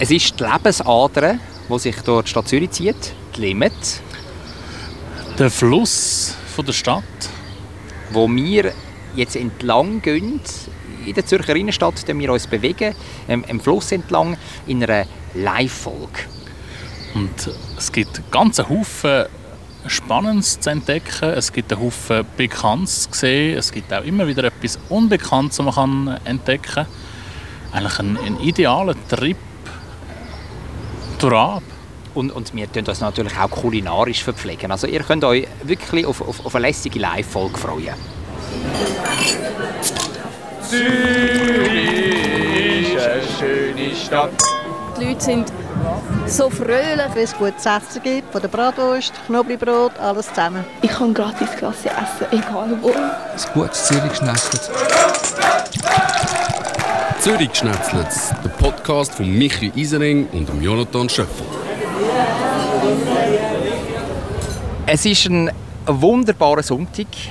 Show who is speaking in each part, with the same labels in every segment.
Speaker 1: Es ist die Lebensader, die sich durch die Stadt Zürich zieht, die Limit.
Speaker 2: Der Fluss von der Stadt.
Speaker 1: Wo wir jetzt entlang gehen, in der Zürcher Innenstadt, wir uns bewegen, ähm, im Fluss entlang, in einer Live-Folge.
Speaker 2: Und es gibt ganz Haufen Spannendes zu entdecken. Es gibt einen Haufen Bekanntes zu sehen. Es gibt auch immer wieder etwas Unbekanntes, das man entdecken kann. Eigentlich ein, ein idealer Trip durch
Speaker 1: und, und wir tun uns natürlich auch kulinarisch verpflegen. Also ihr könnt euch wirklich auf, auf, auf eine lässige Live-Folge freuen.
Speaker 3: Zürich ist eine schöne Stadt.
Speaker 4: Die Leute sind so fröhlich,
Speaker 5: wenn es gutes Essen gibt, von der Bratwurst, Knoblauchbrot, alles zusammen.
Speaker 6: Ich kann gratis Klasse essen, egal wo. Ein
Speaker 7: gutes Zürich-Schnetzlitz.
Speaker 8: Zürich-Schnetzlitz, der Podcast von Michi Isering und Jonathan Schöffel.
Speaker 1: Es ist ein wunderbarer Sonntag. Die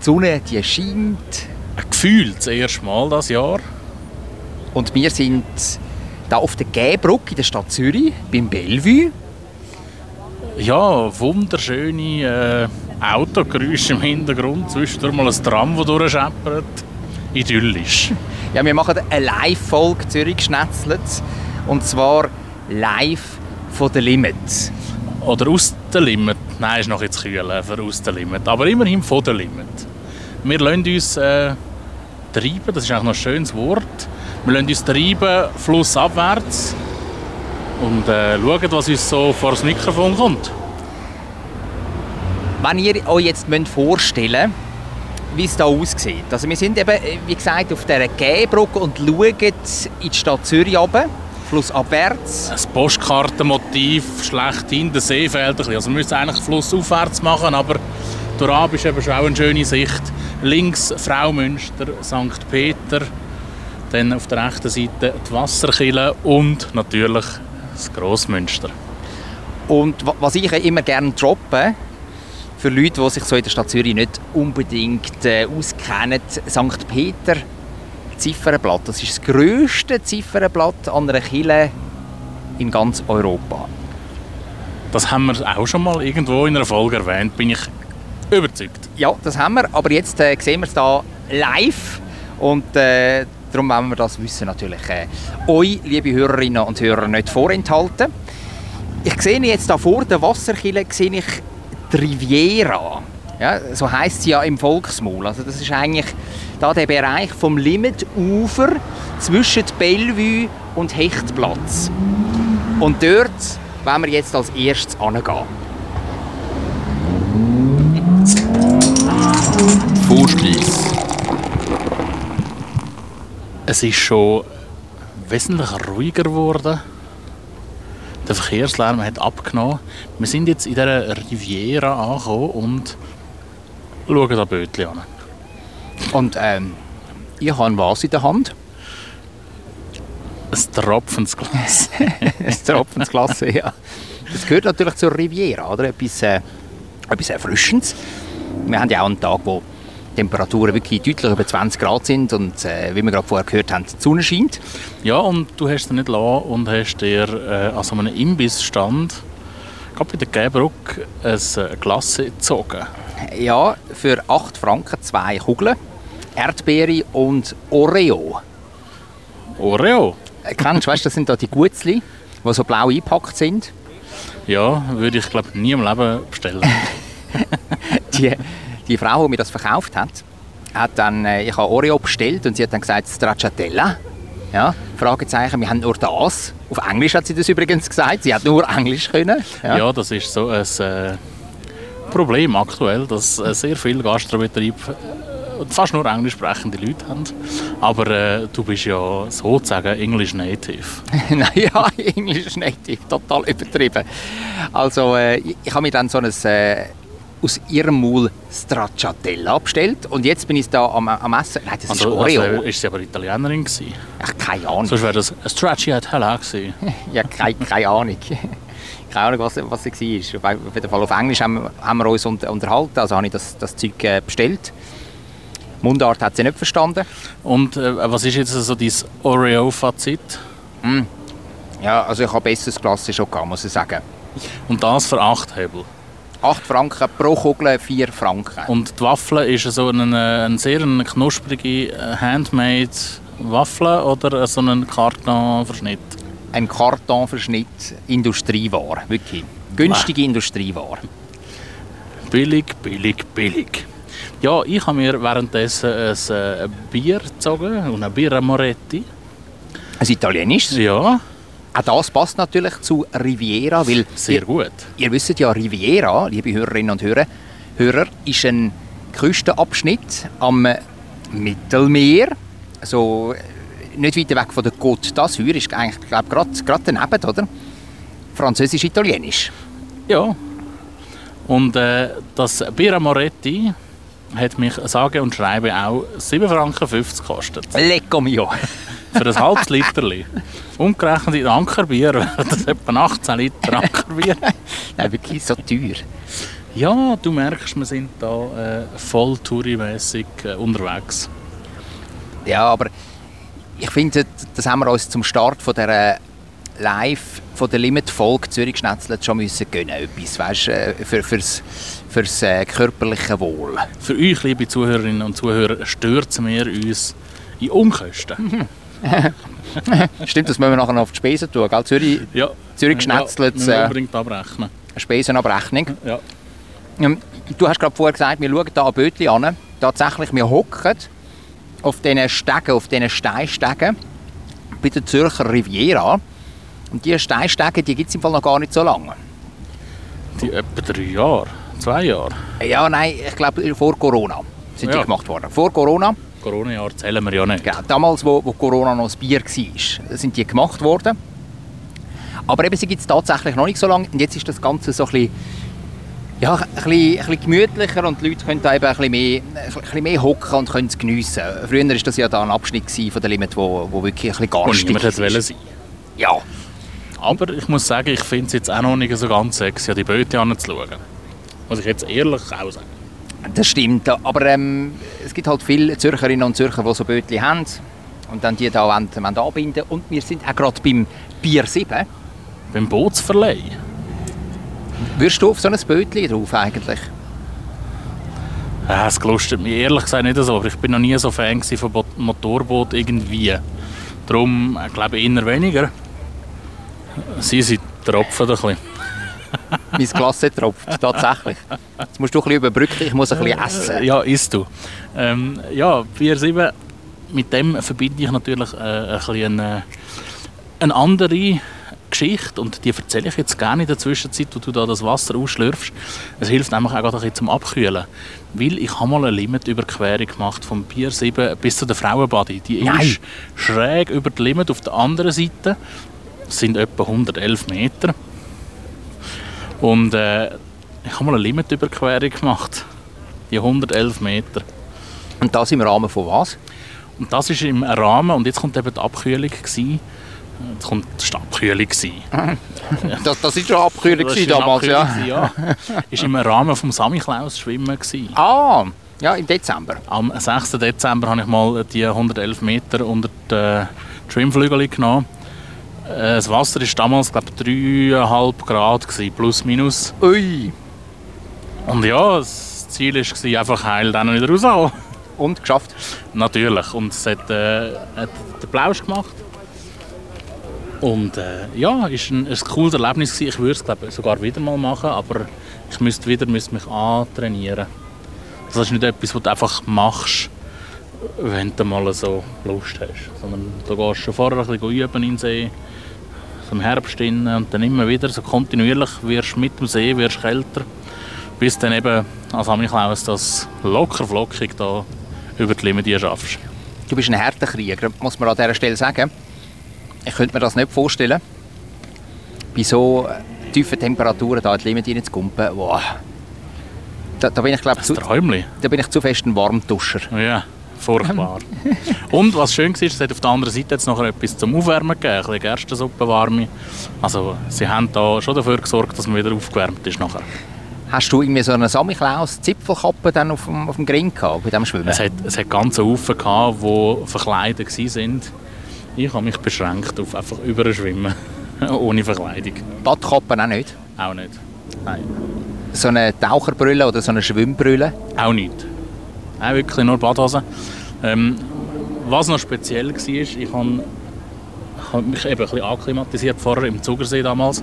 Speaker 1: Sonne die scheint.
Speaker 2: Gefühlt das erste Mal das Jahr.
Speaker 1: Und wir sind da auf der Gäbrücke in der Stadt Zürich, beim Bellevue.
Speaker 2: Ja, wunderschöne äh, Autogeräusche im Hintergrund. Zwischendurch mal ein Tram, das durchscheppert. Idyllisch.
Speaker 1: Ja, wir machen eine Live-Folge Zürich geschnetzelt. Und zwar live von der Limit.
Speaker 2: Oder aus der Limit. Nein, ist noch jetzt kühl für aus der Limit. Aber immerhin von der Limit. Wir lassen uns äh, treiben, das ist eigentlich noch ein schönes Wort. Wir lassen uns treiben, flussabwärts und äh, schauen, was uns so vor das Mikrofon kommt.
Speaker 1: Wenn ihr euch jetzt vorstellen müsst, wie es hier aussieht. Also wir sind eben, wie gesagt, auf dieser Gehbrücke und schauen in die Stadt Zürich runter, flussabwärts.
Speaker 2: Ein Postkartenmotiv, schlechthin, der See fehlt ein bisschen. Also wir müssen eigentlich flussaufwärts machen, aber durch ist eben schon auch eine schöne Sicht. Links Fraumünster, St. Peter, dann auf der rechten Seite die Wasserkille und natürlich das Grossmünster.
Speaker 1: Und was ich immer gerne droppe, für Leute, die sich so in der Stadt Zürich nicht unbedingt äh, auskennen, St. Peter Ziffernblatt. Das ist das grösste Ziffernblatt an einer Kille in ganz Europa.
Speaker 2: Das haben wir auch schon mal irgendwo in einer Folge erwähnt, bin ich überzeugt.
Speaker 1: Ja, das haben wir, aber jetzt äh, sehen wir es hier live und äh, Darum wollen wir das Wissen natürlich äh, euch, liebe Hörerinnen und Hörer, nicht vorenthalten. Ich sehe jetzt da vor der Wasserkille sehe ich Riviera. Ja, so heißt sie ja im Volksmund. Also das ist eigentlich da der Bereich vom Limitufer zwischen Bellevue und Hechtplatz. Und dort wollen wir jetzt als erstes angehen.
Speaker 8: Vorspeise.
Speaker 2: Es ist schon wesentlich ruhiger geworden. Der Verkehrslärm hat abgenommen. Wir sind jetzt in dieser Riviera angekommen und schauen da Bötchen an.
Speaker 1: Und ähm, ich habe was in der Hand?
Speaker 2: Ein Tropfensglas.
Speaker 1: ein Tropfensglas, ja. Das gehört natürlich zur Riviera, oder? Etwas, äh, etwas Erfrischendes. Wir haben ja auch einen Tag, wo Temperaturen wirklich deutlich über 20 Grad sind und äh, wie wir gerade vorher gehört haben, die Sonne scheint.
Speaker 2: Ja, und du hast dir nicht lassen und hast dir äh, an so einem Imbissstand gerade bei der Gäbrücke ein äh, Glas gezogen.
Speaker 1: Ja, für 8 Franken zwei Kugeln, Erdbeere und Oreo.
Speaker 2: Oreo?
Speaker 1: Äh, kennst du, weißt, das sind da die Gutzli, die so blau eingepackt sind.
Speaker 2: Ja, würde ich glaube nie im Leben bestellen.
Speaker 1: die, die Frau, die mir das verkauft hat, hat dann, äh, ich habe Oreo bestellt und sie hat dann gesagt, Stracciatella. Ja, Fragezeichen, wir haben nur das. Auf Englisch hat sie das übrigens gesagt. Sie hat nur Englisch können.
Speaker 2: Ja, ja das ist so ein äh, Problem aktuell, dass äh, sehr viele Gastrobetriebe fast nur englisch sprechende Leute haben. Aber äh, du bist ja sozusagen English Native.
Speaker 1: naja, English Native, total übertrieben. Also äh, ich, ich habe mir dann so ein äh, aus ihrem Maul Stracciatella bestellt und jetzt bin ich da am, am Essen. Nein, das
Speaker 2: also,
Speaker 1: ist Oreo.
Speaker 2: Also, ist sie aber Italienerin gewesen?
Speaker 1: Ach, keine Ahnung.
Speaker 2: Sonst wäre das Stracciatella gewesen.
Speaker 1: ja, keine, keine Ahnung. keine Ahnung, was, was sie war. Auf jeden Fall auf Englisch haben, haben wir uns unterhalten, also habe ich das, das Zeug äh, bestellt. Mundart hat sie nicht verstanden.
Speaker 2: Und äh, was ist jetzt so dein Oreo-Fazit?
Speaker 1: Mm. Ja, also ich habe besseres Klasse schon gehabt, muss ich sagen.
Speaker 2: Und das für 8 Hebel.
Speaker 1: 8 Franken pro Kugel, 4 Franken.
Speaker 2: Und die Waffel ist so eine, eine sehr eine knusprige äh, Handmade Waffel oder so ein Kartonverschnitt?
Speaker 1: Ein Kartonverschnitt Industrieware, wirklich. Günstige Industrieware.
Speaker 2: Billig, billig, billig. Ja, ich habe mir währenddessen ein äh, Bier gezogen, und ein Bier Moretti.
Speaker 1: Ein italienisches.
Speaker 2: Ja,
Speaker 1: Auch das passt natürlich zu Riviera, weil
Speaker 2: sehr
Speaker 1: ihr,
Speaker 2: gut.
Speaker 1: ihr wisst ja, Riviera, liebe Hörerinnen und Hörer, Hörer ist ein Küstenabschnitt am Mittelmeer, so äh, nicht weit weg von der Côte d'Azur, ist eigentlich glaube gerade gerade daneben, oder? Französisch-Italienisch.
Speaker 2: Ja. Und äh, das Bier Moretti hat mich sage und schreibe auch 7,50 Franken gekostet.
Speaker 1: Lecco mio.
Speaker 2: Für ein halbes Literli. Umgerechnet in Ankerbier wäre das etwa 18 Liter Ankerbier.
Speaker 1: Nein, wirklich so teuer.
Speaker 2: Ja, du merkst, wir sind da äh, voll tourimässig äh, unterwegs.
Speaker 1: Ja, aber ich finde, das haben wir uns zum Start von der Live von der Limit-Folge Zürich Schnetzlet schon müssen gönnen. Etwas, weißt, äh, für, fürs, fürs äh, körperliche Wohl.
Speaker 2: Für euch, liebe Zuhörerinnen und Zuhörer, stürzen wir uns in Unkosten.
Speaker 1: Stimmt, das müssen wir nachher noch auf die Spesen tun, gell? Zürich,
Speaker 2: Ja.
Speaker 1: Zürich Schnetzlet,
Speaker 2: Ja, wir
Speaker 1: äh,
Speaker 2: unbedingt abrechnen.
Speaker 1: Spesenabrechnung.
Speaker 2: Ja.
Speaker 1: Ähm, Du hast gerade vorher gesagt, wir schauen hier ein Bötchen an. Tatsächlich, wir hocken auf diesen Stegen, auf diesen Steinstegen bei der Zürcher Riviera. Und diese Steinstegen, die gibt es im Fall noch gar nicht so lange.
Speaker 2: Die etwa drei Jahre, zwei Jahre.
Speaker 1: Ja, nein, ich glaube vor Corona sind die
Speaker 2: Ja.
Speaker 1: gemacht worden. Vor Corona,
Speaker 2: Corona-Jahr zählen wir ja nicht.
Speaker 1: genau, damals, wo, wo Corona noch das Bier war, sind die gemacht worden. Aber eben, sie gibt es tatsächlich noch nicht so lange. Und jetzt ist das Ganze so ein bisschen, ja, ein bisschen, ein bisschen gemütlicher und die Leute können da eben ein bisschen mehr, ein bisschen mehr hocken und können es geniessen. Früher war das ja da ein Abschnitt von der Limit, wo, wo wirklich ein bisschen
Speaker 2: Und
Speaker 1: garstig war.
Speaker 2: wollen sein.
Speaker 1: Ja,
Speaker 2: Aber ich muss sagen, ich finde es jetzt auch noch nicht so ganz sexy, an die Böte anzuschauen. Muss ich jetzt ehrlich auch sagen.
Speaker 1: Das stimmt. Aber ähm, es gibt halt viele Zürcherinnen und Zürcher, die so Bötchen haben und dann die da wollen, wollen anbinden Und wir sind auch gerade beim Bier 7.
Speaker 2: Beim Bootsverleih.
Speaker 1: Würdest du auf so ein Bötchen drauf eigentlich?
Speaker 2: Es gelustet mich ehrlich gesagt nicht so, aber ich bin noch nie so Fan von Bo Motorboot irgendwie. Darum glaube ich eher weniger. Sie sind tropfen ein bisschen.
Speaker 1: Mein Glas tropft, tatsächlich. Jetzt musst du ein bisschen überbrücken, ich muss ein bisschen essen.
Speaker 2: Ja, isst du. Ähm, ja, Bier 7, mit dem verbinde ich natürlich äh, ein bisschen eine, eine andere Geschichte und die erzähle ich jetzt gerne in der Zwischenzeit, wo du da das Wasser ausschlürfst. Es hilft nämlich auch gerade ein bisschen zum Abkühlen. Weil ich habe mal eine Limitüberquerung gemacht vom Bier 7 bis zu der Frauenbody. Die
Speaker 1: Nein.
Speaker 2: ist schräg über die Limit auf der anderen Seite. Das sind etwa 111 Meter. Und äh, ich habe mal eine Limitüberquerung gemacht. Die 111 Meter.
Speaker 1: Und das im Rahmen von was?
Speaker 2: Und das ist im Rahmen, und jetzt kommt eben die Abkühlung. Gewesen. Jetzt kommt die Abkühlung.
Speaker 1: Das, das ist schon Abkühlung
Speaker 2: Das
Speaker 1: damals, ja.
Speaker 2: Abkühlung gewesen, ja. ist im Rahmen vom Samichlaus Schwimmen. Gewesen.
Speaker 1: Ah, ja, im Dezember.
Speaker 2: Am 6. Dezember habe ich mal die 111 Meter unter die Schwimmflügel genommen. Äh, Das Wasser war damals, glaube ich, 3,5 Grad, gewesen, plus minus.
Speaker 1: Ui.
Speaker 2: Und ja, das Ziel war einfach heil dann wieder rauszukommen.
Speaker 1: Und geschafft.
Speaker 2: Natürlich. Und es hat, äh, hat den Plausch gemacht. Und äh, ja, es war ein, ein cooles Erlebnis. Gewesen. Ich würde es glaub, sogar wieder mal machen, aber ich müsste wieder müsste mich antrainieren. Das ist nicht etwas, was du einfach machst, wenn du mal so Lust hast. Sondern du gehst schon vorher ein bisschen üben in den See, im Herbst rein, und dann immer wieder so kontinuierlich wirst mit dem See wirst kälter, bis dann eben als Amichlaus das locker flockig da über die Linie schaffst.
Speaker 1: Du bist ein harter Krieger, muss man an dieser Stelle sagen. Ich könnte mir das nicht vorstellen. Bei so tiefen Temperaturen da in die Limit reinzukumpen, wow. Da, da, bin ich, glaub,
Speaker 2: Das
Speaker 1: zu, da bin ich zu fest ein Warmduscher.
Speaker 2: Ja, furchtbar. Und was schön war, es hat auf der anderen Seite jetzt noch etwas zum Aufwärmen gegeben, ein bisschen Gerstensuppe warme. Also sie haben da schon dafür gesorgt, dass man wieder aufgewärmt ist nachher.
Speaker 1: Hast du irgendwie so eine Samichlaus-Zipfelkappe dann auf dem, auf dem Gring gehabt, bei dem Schwimmen?
Speaker 2: Es hat, es hat ganze Haufen gehabt, die verkleidet waren. Ich habe mich beschränkt auf einfach Überschwimmen. Ohne Verkleidung.
Speaker 1: Badkappen auch nicht?
Speaker 2: Auch nicht. Nein.
Speaker 1: So eine Taucherbrille oder so eine Schwimmbrille?
Speaker 2: Auch nicht. Auch wirklich nur Badhose. Ähm, was noch speziell war, ich habe ich habe mich eben ein bisschen akklimatisiert vorher im Zugersee damals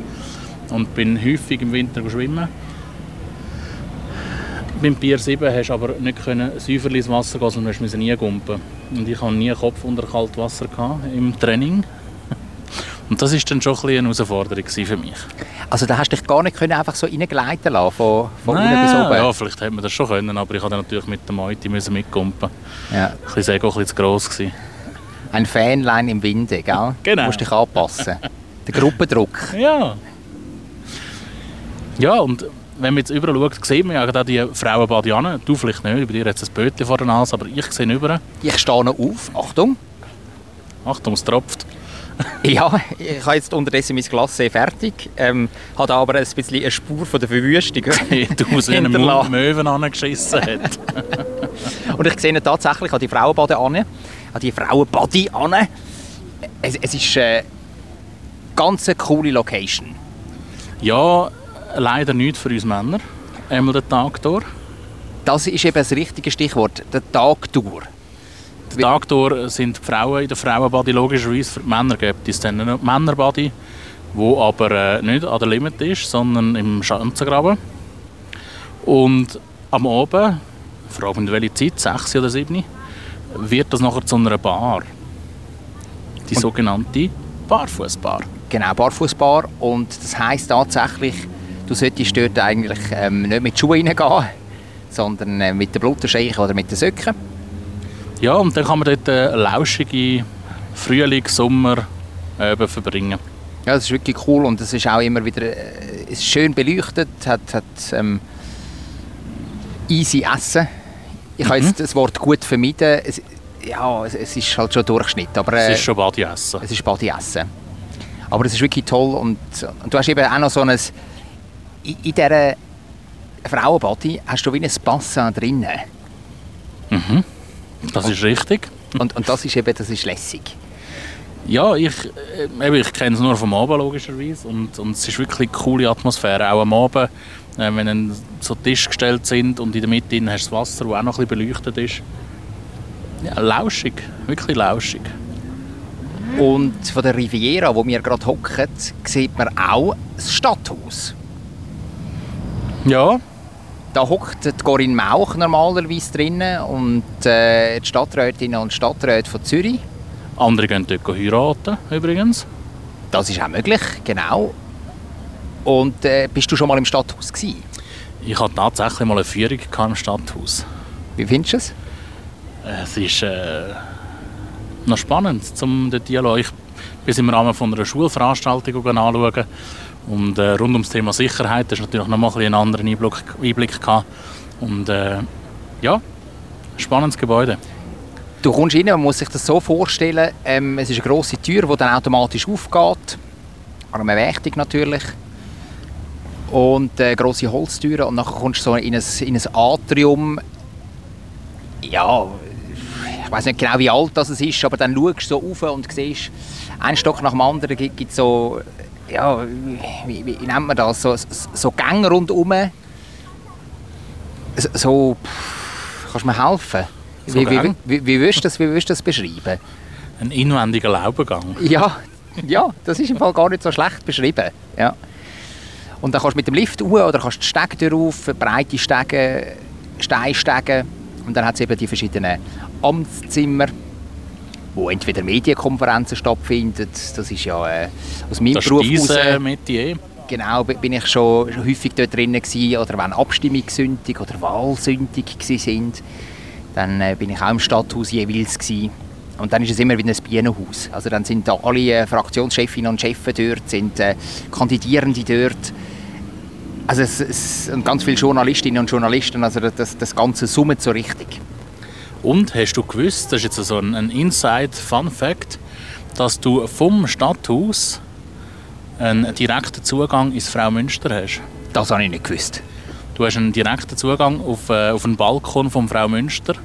Speaker 2: und bin häufig im Winter schwimmen. Beim Pier 7 hast du aber nicht können säuferlich ins Wasser gehen, sondern musst nie gumpen. Und ich hatte nie Kopf unter kaltes Wasser im Training. Und das war dann schon ein bisschen eine Herausforderung für mich.
Speaker 1: Also da hast du dich gar nicht können einfach so reingleiten lassen, von, von unten
Speaker 2: Nein,
Speaker 1: bis oben?
Speaker 2: Ja, vielleicht hätte man das schon können, aber ich musste natürlich mit der Meute müssen mitgumpen.
Speaker 1: Ja.
Speaker 2: Ein bisschen Sego, ein bisschen zu gross. Gewesen.
Speaker 1: Ein Fähnlein im Winde, gell?
Speaker 2: Genau.
Speaker 1: Du musst dich anpassen. Der Gruppendruck.
Speaker 2: Ja. Ja, und wenn man jetzt überall schaut, sieht man ja auch die Frauenbadianen. Du vielleicht nicht, bei dir hat es ein Bötchen vor der Nase, aber ich sehe über.
Speaker 1: Ich stehe noch auf. Achtung.
Speaker 2: Achtung, es tropft.
Speaker 1: Ja, ich habe jetzt unterdessen mein Glas fertig. Ähm, habe aber ein bisschen eine Spur von der Verwüstung
Speaker 2: du aus einem. Möwen angeschissen hat.
Speaker 1: Und ich sehe ihn tatsächlich an die Frauenbade an, an die Frauenbody an. Es, es ist eine ganz coole Location.
Speaker 2: Ja, leider nicht für uns Männer. Einmal den Tag durch.
Speaker 1: Das ist eben das richtige Stichwort, der Tagtour.
Speaker 2: Den Tag durch sind die Frauen in der Frauenbody logischerweise für die Männer gibt es dann eine Männerbody, wo aber äh, nicht an der Limit ist, sondern im Schanzengraben. Und am Abend, frage mich welche Zeit, 6 oder 7, wird das nachher zu einer Bar. Die
Speaker 1: Und-
Speaker 2: sogenannte Barfußbar.
Speaker 1: Genau, Barfußbar. Und das heisst tatsächlich, du solltest dort eigentlich ähm, nicht mit Schuhen reingehen, sondern äh, mit den Blutterscheichen oder mit den Söcken.
Speaker 2: Ja, und dann kann man dort eine lauschige Frühling, Sommer eben verbringen.
Speaker 1: Ja, das ist wirklich cool und es ist auch immer wieder äh, ist schön beleuchtet, hat, hat ähm, easy Essen. Ich habe jetzt das Wort gut vermieden. Es, ja, es, es ist halt schon Durchschnitt, aber äh,
Speaker 2: Es ist schon Badi-Essen.
Speaker 1: es ist Badi Essen. Aber es ist wirklich toll und, und du hast eben auch noch so ein in, in dieser Frauenbody hast du wie ein Bassin drinnen.
Speaker 2: Das ist richtig.
Speaker 1: Und, und das ist eben, das ist lässig.
Speaker 2: Ja, ich, äh, eben, ich kenne es nur vom Abend logischerweise und, und es ist wirklich eine coole Atmosphäre, auch am Abend, äh, wenn dann so Tische gestellt sind und in der Mitte hast du das Wasser, das auch noch ein bisschen beleuchtet ist. Ja, lauschig, wirklich lauschig.
Speaker 1: Und von der Riviera, wo wir gerade hocken, sieht man auch das Stadthaus.
Speaker 2: Ja,
Speaker 1: Da hockt Corinne Mauch normalerweise drinnen und äh, die Stadträtinnen und Stadträte von Zürich.
Speaker 2: andere gehen dort heiraten übrigens.
Speaker 1: Das ist auch möglich, genau. Und äh, bist du schon mal im Stadthaus gewesen?
Speaker 2: Ich hatte tatsächlich mal eine Führung im Stadthaus.
Speaker 1: Wie findest du es?
Speaker 2: Es ist äh, noch spannend, um den Dialog. Ich bin im Rahmen von einer Schulveranstaltung anschauen. Und äh, rund ums Thema Sicherheit das ist natürlich noch mal ein einen anderen Einblick, Einblick gehabt. Und äh, ja, spannendes Gebäude.
Speaker 1: Du kommst rein, man muss sich das so vorstellen, ähm, es ist eine grosse Tür, die dann automatisch aufgeht. An einer Wächtung natürlich. Und äh, grosse Holztüren und dann kommst du so in ein, in ein Atrium. Ja, ich weiß nicht genau, wie alt das ist, aber dann schaust du so rauf und siehst, einen Stock nach dem anderen gibt es so, ja, wie, wie, nennt man das, so, so Gänge rundherum. So, pff, kannst du mir helfen?
Speaker 2: So
Speaker 1: wie, wie, wie, wie, willst du das, wie willst du das beschreiben?
Speaker 2: Ein inwendiger Laubengang.
Speaker 1: Ja, ja, das ist im Fall gar nicht so schlecht beschrieben. Ja. Und dann kannst du mit dem Lift hoch oder kannst die Stege rauf, breite Stege, Steinstege. Und dann hat es eben die verschiedenen Amtszimmer, wo entweder Medienkonferenzen stattfinden. Das ist ja äh, aus meinem
Speaker 2: Das
Speaker 1: Beruf
Speaker 2: ist dein Metier.
Speaker 1: genau, bin ich schon häufig dort drinnen gewesen. Oder wenn Abstimmungssündig oder Wahlsündig sind, dann äh, bin ich auch im Stadthaus jeweils gewesen. Und dann ist es immer wie ein Bienenhaus. Also dann sind da alle äh, Fraktionschefinnen und Chefs dort, sind äh, Kandidierende dort. Also es, es, und ganz viele Journalistinnen und Journalisten, also das, das Ganze summt so richtig.
Speaker 2: Und hast du gewusst, das ist jetzt so ein, ein Inside-Fun-Fact, dass du vom Stadthaus einen direkten Zugang ins Frau Münster hast?
Speaker 1: Das habe ich nicht gewusst.
Speaker 2: Du hast einen direkten Zugang auf, äh, auf einen Balkon vom Frau Münster.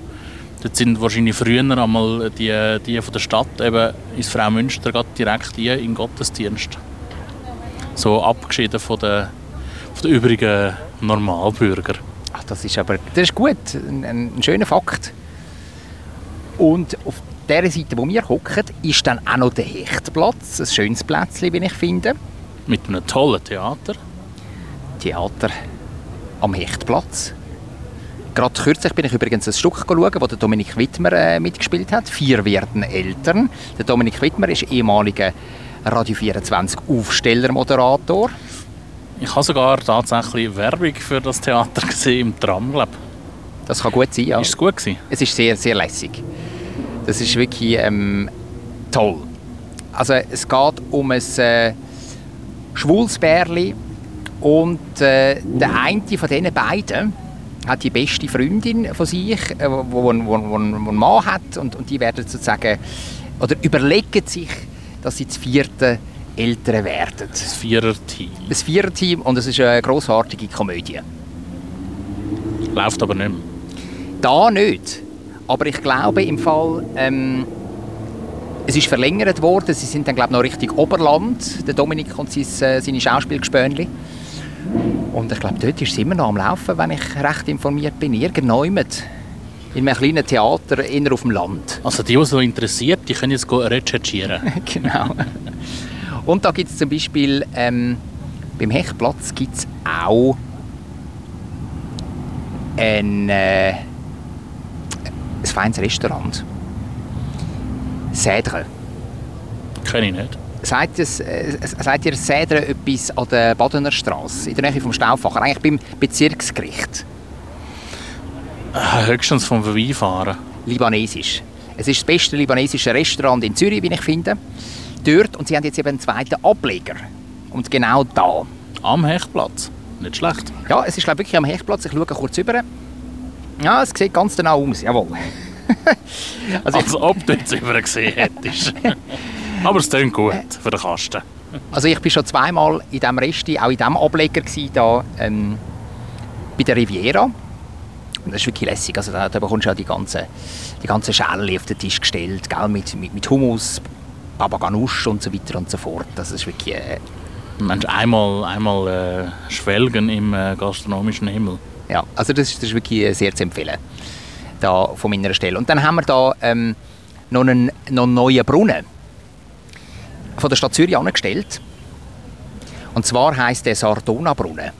Speaker 2: Dort sind wahrscheinlich früher einmal die, die von der Stadt eben ins Frau Münster gerade direkt hier in den Gottesdienst. So abgeschieden von den, von den übrigen Normalbürgern.
Speaker 1: Ach, das ist aber das ist gut, ein, ein schöner Fakt. Und auf der Seite, wo wir hocken, ist dann auch noch der Hechtplatz, ein schönes Plätzchen, wie ich finde.
Speaker 2: Mit einem tollen Theater.
Speaker 1: Theater am Hechtplatz. Gerade kürzlich bin ich übrigens ein Stück schauen, wo der Dominik Wittmer äh, mitgespielt hat. Vier werden Eltern. Der Dominik Wittmer ist ehemaliger Radio 24 Aufstellermoderator.
Speaker 2: Ich habe sogar tatsächlich Werbung für das Theater gesehen im Tram, glaube
Speaker 1: Das kann gut sein, ja.
Speaker 2: Ist es gut gewesen?
Speaker 1: Es ist sehr, sehr lässig. Das ist wirklich ähm, toll. Also es geht um ein äh, schwules Bärli und äh, der eine von diesen beiden hat die beste Freundin von sich, äh, wo, einen Mann hat und, und die werden sozusagen oder überlegen sich, dass sie das vierte Eltern werden.
Speaker 2: Das Vierer-Team.
Speaker 1: Das Viererteam und es ist eine grossartige Komödie.
Speaker 2: Läuft aber nicht mehr.
Speaker 1: Da nicht. Aber ich glaube im Fall, ähm, es ist verlängert worden. Sie sind dann glaube ich noch Richtung Oberland, der Dominik und sein, äh, seine Schauspielgespönli. Und ich glaube, dort ist es immer noch am Laufen, wenn ich recht informiert bin. Irgendjemand in einem kleinen Theater inner auf dem Land.
Speaker 2: Also die, die so interessiert, die können jetzt recherchieren.
Speaker 1: genau. Und da gibt es zum Beispiel ähm, beim Hechtplatz gibt es auch ein, äh, ein feines Restaurant. Cèdre.
Speaker 2: Kenne ich nicht.
Speaker 1: Sagt, es, äh, sagt ihr Cèdre etwas an der Badener Straße, in der Nähe vom Stauffacher, eigentlich beim Bezirksgericht?
Speaker 2: Äh, Höchstens vom Vorbeifahren.
Speaker 1: Libanesisch. Es ist das beste libanesische Restaurant in Zürich, wie ich finde. Dort, und sie haben jetzt eben einen zweiten Ableger. Und genau da.
Speaker 2: Am Hechtplatz. Nicht schlecht.
Speaker 1: Ja, es ist glaube ich wirklich am Hechtplatz. Ich schaue kurz rüber. Ja, es sieht ganz genau aus, jawohl. also,
Speaker 2: Als ob du jetzt über gesehen hättest. aber es klingt gut für den Kasten.
Speaker 1: also ich war schon zweimal in diesem Resti, auch in diesem Ableger gewesen, da, ähm, bei der Riviera. Und das ist wirklich lässig. Also da, da bekommst du ja die ganzen die ganze Schäle auf den Tisch gestellt, gell, mit, mit, mit Hummus, Baba Ganoush und so weiter und so fort. Das ist wirklich... Äh,
Speaker 2: Mensch, einmal, einmal äh, schwelgen im äh, gastronomischen Himmel.
Speaker 1: Ja, also das ist, das ist wirklich äh, sehr zu empfehlen, da von meiner Stelle. Und dann haben wir da ähm, noch, einen, noch einen neuen Brunnen von der Stadt Zürich angestellt. Und zwar heißt der Sardona-Brunnen.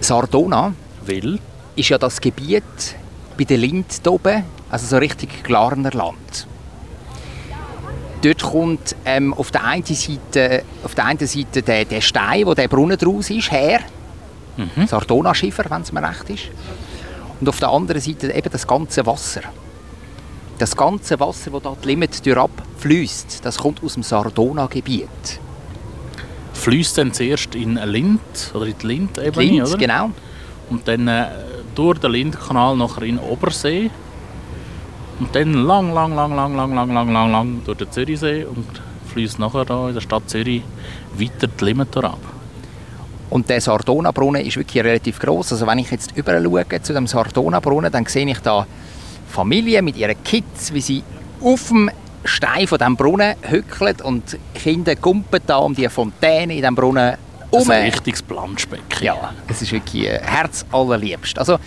Speaker 1: Sardona
Speaker 2: Will?
Speaker 1: ist ja das Gebiet bei der Lind oben, also so richtig Glarner Land. Dort kommt ähm, auf, der einen Seite, auf der einen Seite der, der Stein, wo der Brunnen draus ist, her.
Speaker 2: Mhm.
Speaker 1: Sardona-Schiffer, wenn es mir recht ist. Und auf der anderen Seite eben das ganze Wasser. Das ganze Wasser, das da die Limit abfließt, das kommt aus dem Sardona-Gebiet.
Speaker 2: Fließt dann zuerst in Lind oder in die Lind-Ebene,
Speaker 1: Linz,
Speaker 2: oder?
Speaker 1: genau.
Speaker 2: Und dann äh, durch den Lindkanal nachher in Obersee. Und dann lang, lang, lang, lang, lang, lang, lang, lang, lang durch den Zürichsee und fließt nachher da in der Stadt Zürich weiter die Limmator ab.
Speaker 1: Und der Sardona-Brunnen ist wirklich relativ groß. Also wenn ich jetzt über schaue zu dem Sardona-Brunnen, dann sehe ich da Familien mit ihren Kids, wie sie auf dem Stein von dem Brunnen hückeln und Kinder kumpen da um die Fontäne in dem Brunnen
Speaker 2: Das
Speaker 1: um.
Speaker 2: ist ein richtiges Planschbecken.
Speaker 1: Ja, es ist wirklich äh, herzallerliebst. Also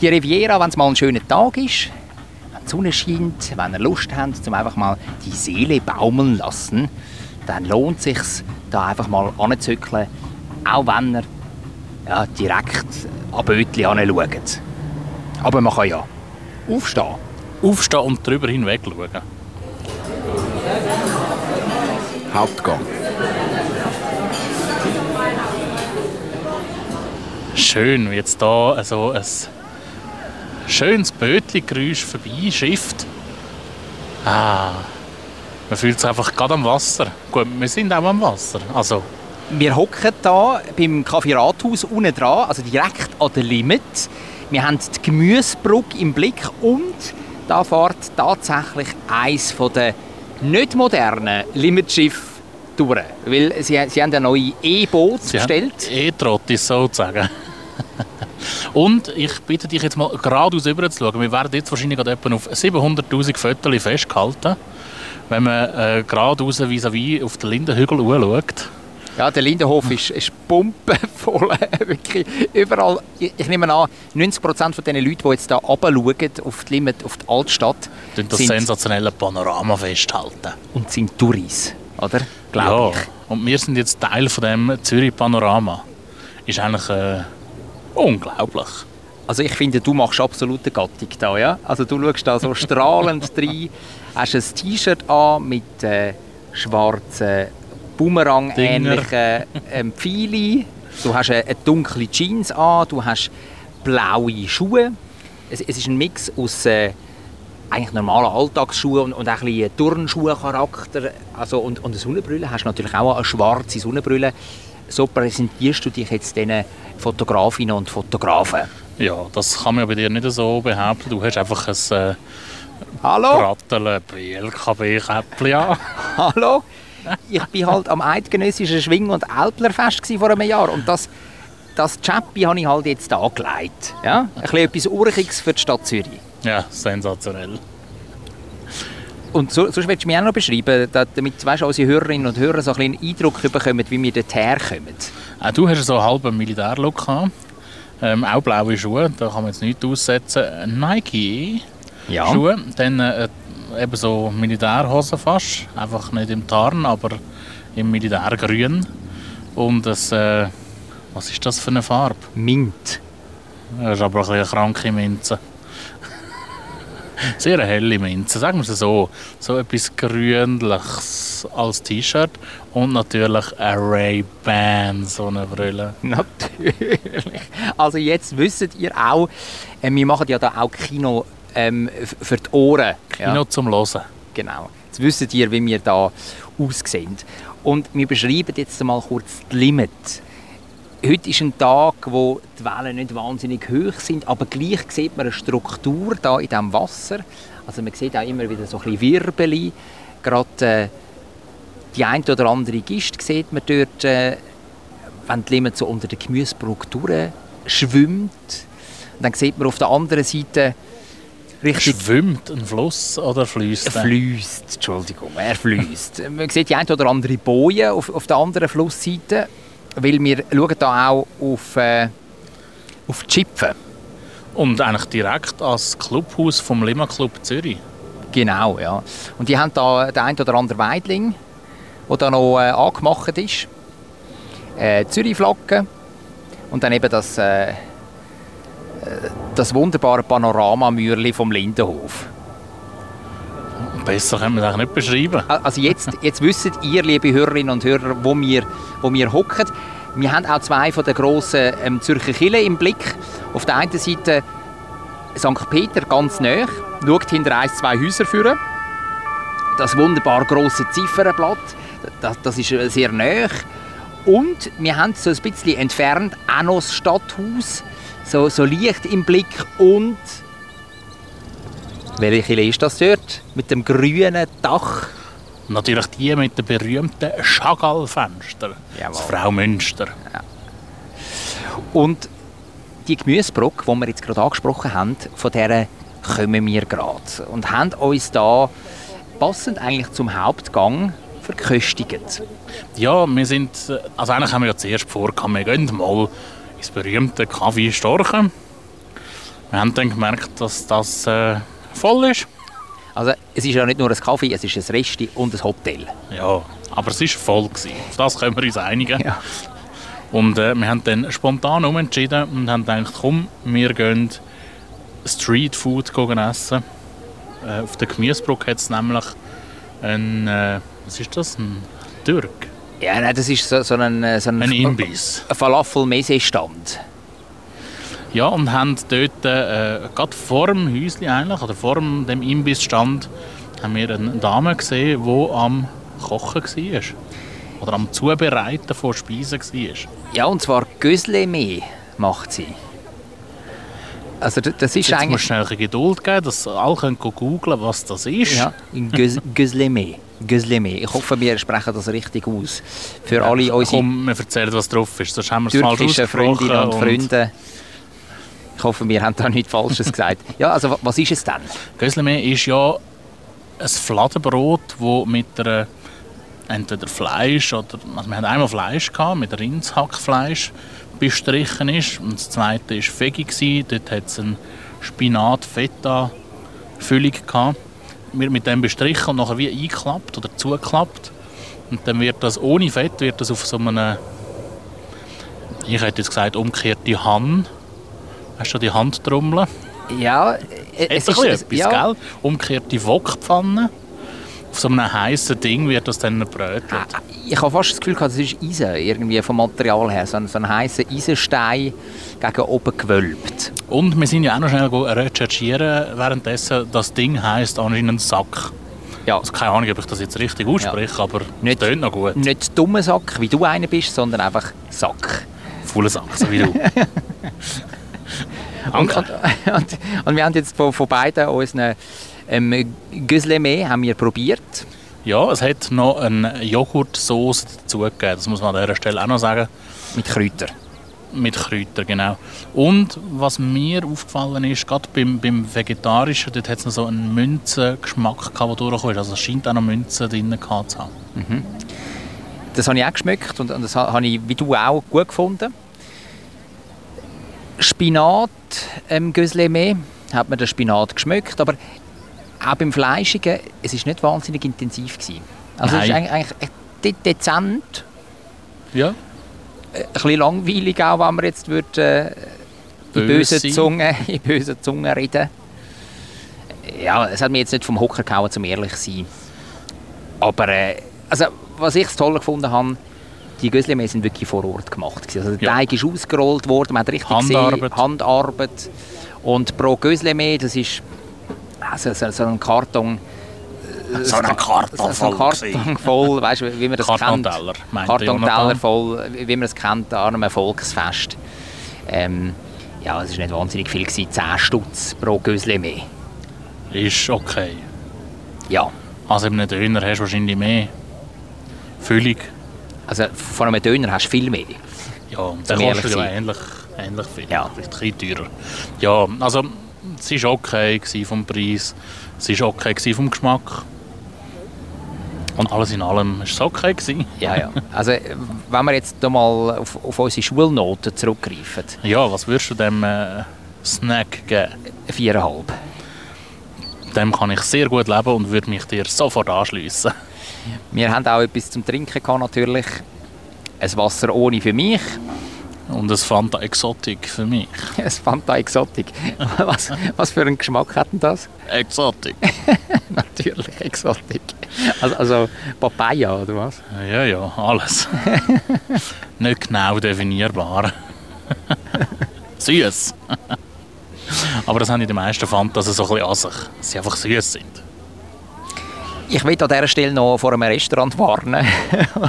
Speaker 1: die Riviera, wenn es mal ein schöner Tag ist, wenn die Sonne scheint, wenn ihr Lust habt, um einfach mal die Seele baumeln lassen, dann lohnt es sich da einfach mal anzuzückeln, auch wenn ihr ja, direkt an Bötli anschaut. Aber man kann ja aufstehen.
Speaker 2: Aufstehen und drüber hinweg schauen.
Speaker 8: Hauptgang.
Speaker 2: Schön, wie jetzt da also ein schönes Bötli-Geräusch vorbeischifft. Ah, man fühlt sich einfach gerade am Wasser. Gut, wir sind auch am Wasser. Also,
Speaker 1: Wir hocken hier beim Café Rathaus unten dran, also direkt an der Limit. Wir haben die Gemüsebrücke im Blick und da fährt tatsächlich eines der nicht modernen Limitschiffe durch. Weil sie, sie haben ein neues E-Boot bestellt.
Speaker 2: E-Trottis sozusagen. Und ich bitte dich jetzt mal geradeaus rüber zu schauen. Wir werden jetzt wahrscheinlich gerade etwa auf 700'000 Fotos festgehalten, wenn man äh, geradeaus vis-à-vis auf den Lindenhügel anschaut.
Speaker 1: Ja, der Lindenhof ist, ist pumpenvoll. Wirklich überall. Ich, ich nehme an, 90% von den Leuten, die jetzt hier runterschauen auf die Limit, auf die Altstadt,
Speaker 2: Tun das
Speaker 1: sind,
Speaker 2: sensationelle Panorama festhalten.
Speaker 1: und sind Touris, oder?
Speaker 2: Ja,
Speaker 1: Glaube ich.
Speaker 2: und wir sind jetzt Teil von dem Zürich Panorama. Ist eigentlich äh, unglaublich.
Speaker 1: Also ich finde, du machst absolute Gattung da, ja? Also du schaust da so strahlend rein, hast ein T-Shirt an mit äh, schwarzen Boomerang-ähnlichen ähm, Pfeili. Du hast eine, eine dunkle Jeans an, du hast blaue Schuhe. Es, es ist ein Mix aus äh, eigentlich normalen Alltagsschuhen und, und auch ein bisschen Turnschuhe-Charakter. Also, und, und eine Sonnenbrille hast du natürlich auch eine schwarze Sonnenbrille. So präsentierst du dich jetzt diesen Fotografinnen und Fotografen.
Speaker 2: Ja, das kann man bei dir nicht so behaupten. Du hast einfach ein äh,
Speaker 1: Hallo?
Speaker 2: Bratteln BLKB-Käppchen an.
Speaker 1: Hallo? Ich bin halt am eidgenössischen Schwing- und Älplerfest vor einem Jahr und das, das Chappi habe ich halt jetzt angelegt. Ja? Ein bisschen etwas Urchiges für die Stadt Zürich.
Speaker 2: Ja, sensationell.
Speaker 1: Und so, sonst willst du mir auch noch beschreiben, da- damit weißt, unsere Hörerinnen und Hörer so ein bisschen einen Eindruck bekommen, wie wir dort herkommen.
Speaker 2: Auch du hast so einen halben Militärlook gehabt. Ähm, auch blaue Schuhe, da kann man jetzt nichts aussetzen. Nike
Speaker 1: Ja.
Speaker 2: Schuhe, dann äh, eben so Militärhosen fast, einfach nicht im Tarn, aber im Militärgrün. Und das, äh, was ist das für eine Farbe?
Speaker 1: Mint.
Speaker 2: Das ist aber ein eine kranke Minze. Sehr eine helle Minze, sagen wir es so. So etwas Grünliches als T-Shirt und natürlich eine Ray-Ban, so eine Brille.
Speaker 1: Natürlich. Also jetzt wisst ihr auch, äh, wir machen ja da auch Kino ähm, für die Ohren. ja.
Speaker 2: Kino zum Hören.
Speaker 1: Genau. Jetzt wisst ihr, wie wir da aussehen. Und wir beschreiben jetzt mal kurz die Limit. Heute ist ein Tag, wo die Wellen nicht wahnsinnig hoch sind, aber gleich sieht man eine Struktur da in diesem Wasser. Also man sieht auch immer wieder so ein bisschen Wirbeli. Gerade äh, die ein oder andere Gist sieht man dort, äh, wenn die Limit so unter der Gemüsebrücke durchschwimmt. Und dann sieht man auf der anderen Seite richtig
Speaker 2: Schwimmt ein Fluss oder fließt
Speaker 1: er fließt, Entschuldigung, er fließt. Man sieht die ein oder andere Boje auf, auf der anderen Flussseite, weil wir schauen da auch auf, äh, auf die Schiffe.
Speaker 2: Und eigentlich direkt als Clubhaus vom Lima Club Zürich.
Speaker 1: Genau, ja. Und die haben da den ein oder anderen Weidling, der da noch äh, angemacht ist. Äh, Zürich-Flagge und dann eben das, äh, äh, das wunderbare Panoramamürli vom Lindenhof.
Speaker 2: Besser können wir es eigentlich nicht beschreiben.
Speaker 1: Also jetzt, jetzt wisst ihr, liebe Hörerinnen und Hörer, wo wir, wo wir hocken. Wir haben auch zwei von den grossen ähm, Zürcher Kirchen im Blick. Auf der einen Seite St. Peter ganz nah, schaut hinter eins, zwei Häuser führen. Das wunderbar grosse Ziffernblatt, das, das ist äh, sehr nah. Und wir haben so ein bisschen entfernt auch noch das Stadthaus, so, so leicht im Blick und welche Kirche ist das dort? Mit dem grünen Dach.
Speaker 2: Natürlich die mit den berühmten Chagall-Fenstern.
Speaker 1: Jawohl.
Speaker 2: Das Frau Münster.
Speaker 1: Und die Gemüsebrücke, die wir jetzt gerade angesprochen haben, von der kommen wir gerade. Und haben uns da passend eigentlich zum Hauptgang verköstigt.
Speaker 2: Ja, wir sind. äh, Also eigentlich haben wir ja zuerst vorgehabt, wir gehen mal ins berühmte Café Storchen. Wir haben dann gemerkt, dass das äh, voll ist.
Speaker 1: Also es ist ja nicht nur ein Kaffee, es ist ein Resti und ein Hotel.
Speaker 2: Ja, aber es war voll. Gewesen. Auf das können wir uns einigen.
Speaker 1: Ja.
Speaker 2: Und äh, wir haben dann spontan umentschieden und haben gedacht, komm, wir gehen Streetfood essen. Äh, auf der Gemüsebrücke hat es nämlich ein, äh, was ist das, ein Türk,
Speaker 1: Ja, nein, das ist so, so ein, äh, so ein,
Speaker 2: ein Imbiss.
Speaker 1: ein Falafel-Mese-Stand.
Speaker 2: Ja, und haben dort, äh, gerade vor dem Häuschen eigentlich, oder vor dem Imbissstand, haben wir eine Dame gesehen, die am Kochen war. Oder am Zubereiten von Speisen war.
Speaker 1: Ja, und zwar Gösleme macht sie. Also das ist
Speaker 2: Jetzt
Speaker 1: eigentlich...
Speaker 2: musst du schnell Geduld geben, dass alle können googeln was das ist.
Speaker 1: Ja, Gösleme. Gösleme. Ich hoffe, wir sprechen das richtig aus. Für alle unsere
Speaker 2: Komm, wir erzählen, was drauf ist. Sonst haben wir es falsch ausgesprochen.
Speaker 1: Freundinnen und Freunde. Ich hoffe, wir haben da nichts Falsches gesagt. Ja, also wa- was ist es denn?
Speaker 2: Gösleme ist ja ein Fladenbrot, das mit einer entweder Fleisch oder also wir hatten einmal Fleisch gehabt, mit Rindshackfleisch bestrichen ist und das zweite war gewesen. dort hat es eine Spinat Feta Füllung gehabt wird mit dem bestrichen und nachher wie eingeklappt oder zugeklappt und dann wird das ohne Fett wird das auf so einem ich hätte jetzt gesagt umgekehrte Hand hast du die Handtrommel
Speaker 1: Ja, äh,
Speaker 2: es ist etwas,
Speaker 1: ja,
Speaker 2: gell? Umgekehrte Wokpfanne. Auf so einem heißen Ding wird das dann gebrötelt.
Speaker 1: Ich habe fast das Gefühl, gehabt, das ist Eisen, irgendwie vom Material her. So ein, so ein heißer Eisenstein gegen oben gewölbt.
Speaker 2: Und wir sind ja auch noch schnell recherchieren währenddessen. Das Ding heisst anscheinend Sack.
Speaker 1: Ja.
Speaker 2: Also keine Ahnung, ob ich das jetzt richtig ausspreche, aber
Speaker 1: Nicht-
Speaker 2: es tönt noch gut.
Speaker 1: Nicht dummer Sack, wie du einer bist, sondern einfach Sack.
Speaker 2: Fauler Sack, so wie du.
Speaker 1: Und, und, und, und wir haben jetzt von, von beiden unseren ähm, Güslemé haben wir probiert.
Speaker 2: Ja, es hat noch eine Joghurtsoße dazugegeben. Das muss man an dieser Stelle auch noch sagen.
Speaker 1: Mit Kräutern.
Speaker 2: Mit Kräutern, genau. Und was mir aufgefallen ist, gerade beim, beim Vegetarischen, dort hat es noch so einen Münzengeschmack gehabt, der durchgekommen ist. Also es scheint auch noch Münzen drin zu haben.
Speaker 1: Das habe ich auch geschmeckt und, das ha- habe ich, wie du auch, gut gefunden. Spinat ähm, Güslemé hat mir der Spinat geschmeckt, aber auch beim Fleischigen, es ist nicht wahnsinnig intensiv gewesen. Also es ist
Speaker 2: Nein.
Speaker 1: eigentlich, eigentlich de dezent,
Speaker 2: Ja.
Speaker 1: äh, ein bisschen langweilig auch, wenn man jetzt würde, äh, in
Speaker 2: Böse.
Speaker 1: Zungen, in bösen Zungen reden. Ja, es hat mir jetzt nicht vom Hocker gehauen, zum ehrlich zu sein. Aber äh, also, was ich toll gefunden habe, die Göslemehl sind wirklich vor Ort gemacht. gewesen. Also der
Speaker 2: Ja.
Speaker 1: Teig ist ausgerollt worden, man hat richtig
Speaker 2: Handarbeit.
Speaker 1: gesehen, Handarbeit. Und pro Göslemehl, das ist also, so, so ein Karton. äh,
Speaker 2: So ein Karton
Speaker 1: so Karton voll, weißt du, wie man das kennt.
Speaker 2: Kartonteller, meinte
Speaker 1: Kartonteller voll, wie man es kennt an einem Volksfest. Ähm, ja, es war nicht wahnsinnig viel, gewesen, 10 Stutz pro Göslemehl.
Speaker 2: Ist okay.
Speaker 1: Ja,
Speaker 2: Also in einem Döner hast du wahrscheinlich mehr Füllung.
Speaker 1: also von einem Döner hast du viel mehr.
Speaker 2: Ja, und
Speaker 1: ehrlich
Speaker 2: kostet ja ähnlich, ähnlich viel.
Speaker 1: Ja.
Speaker 2: Vielleicht ein bisschen teurer. Ja, also es war okay vom Preis. Es war okay vom Geschmack. Und alles in allem war es okay. Gewesen.
Speaker 1: Ja, ja. Also, äh, wenn wir jetzt noch mal auf, auf unsere Schulnoten zurückgreifen,
Speaker 2: Ja, was würdest du dem äh, Snack geben?
Speaker 1: viereinhalb.
Speaker 2: Dem kann ich sehr gut leben und würde mich dir sofort anschliessen.
Speaker 1: Wir haben auch etwas zum Trinken gehabt, natürlich. Ein Wasser ohne für mich,
Speaker 2: Und es Fanta Exotic für mich.
Speaker 1: ein Fanta Exotic. Was, was für einen Geschmack hat denn das?
Speaker 2: Exotic?
Speaker 1: Natürlich Exotic. Also, also Papaya, oder was?
Speaker 2: Ja, ja, alles. Nicht genau definierbar. süß. Aber das haben die meisten Fantasen so ein bisschen an sich, dass sie einfach süß sind.
Speaker 1: Ich will an dieser Stelle noch vor einem Restaurant warnen.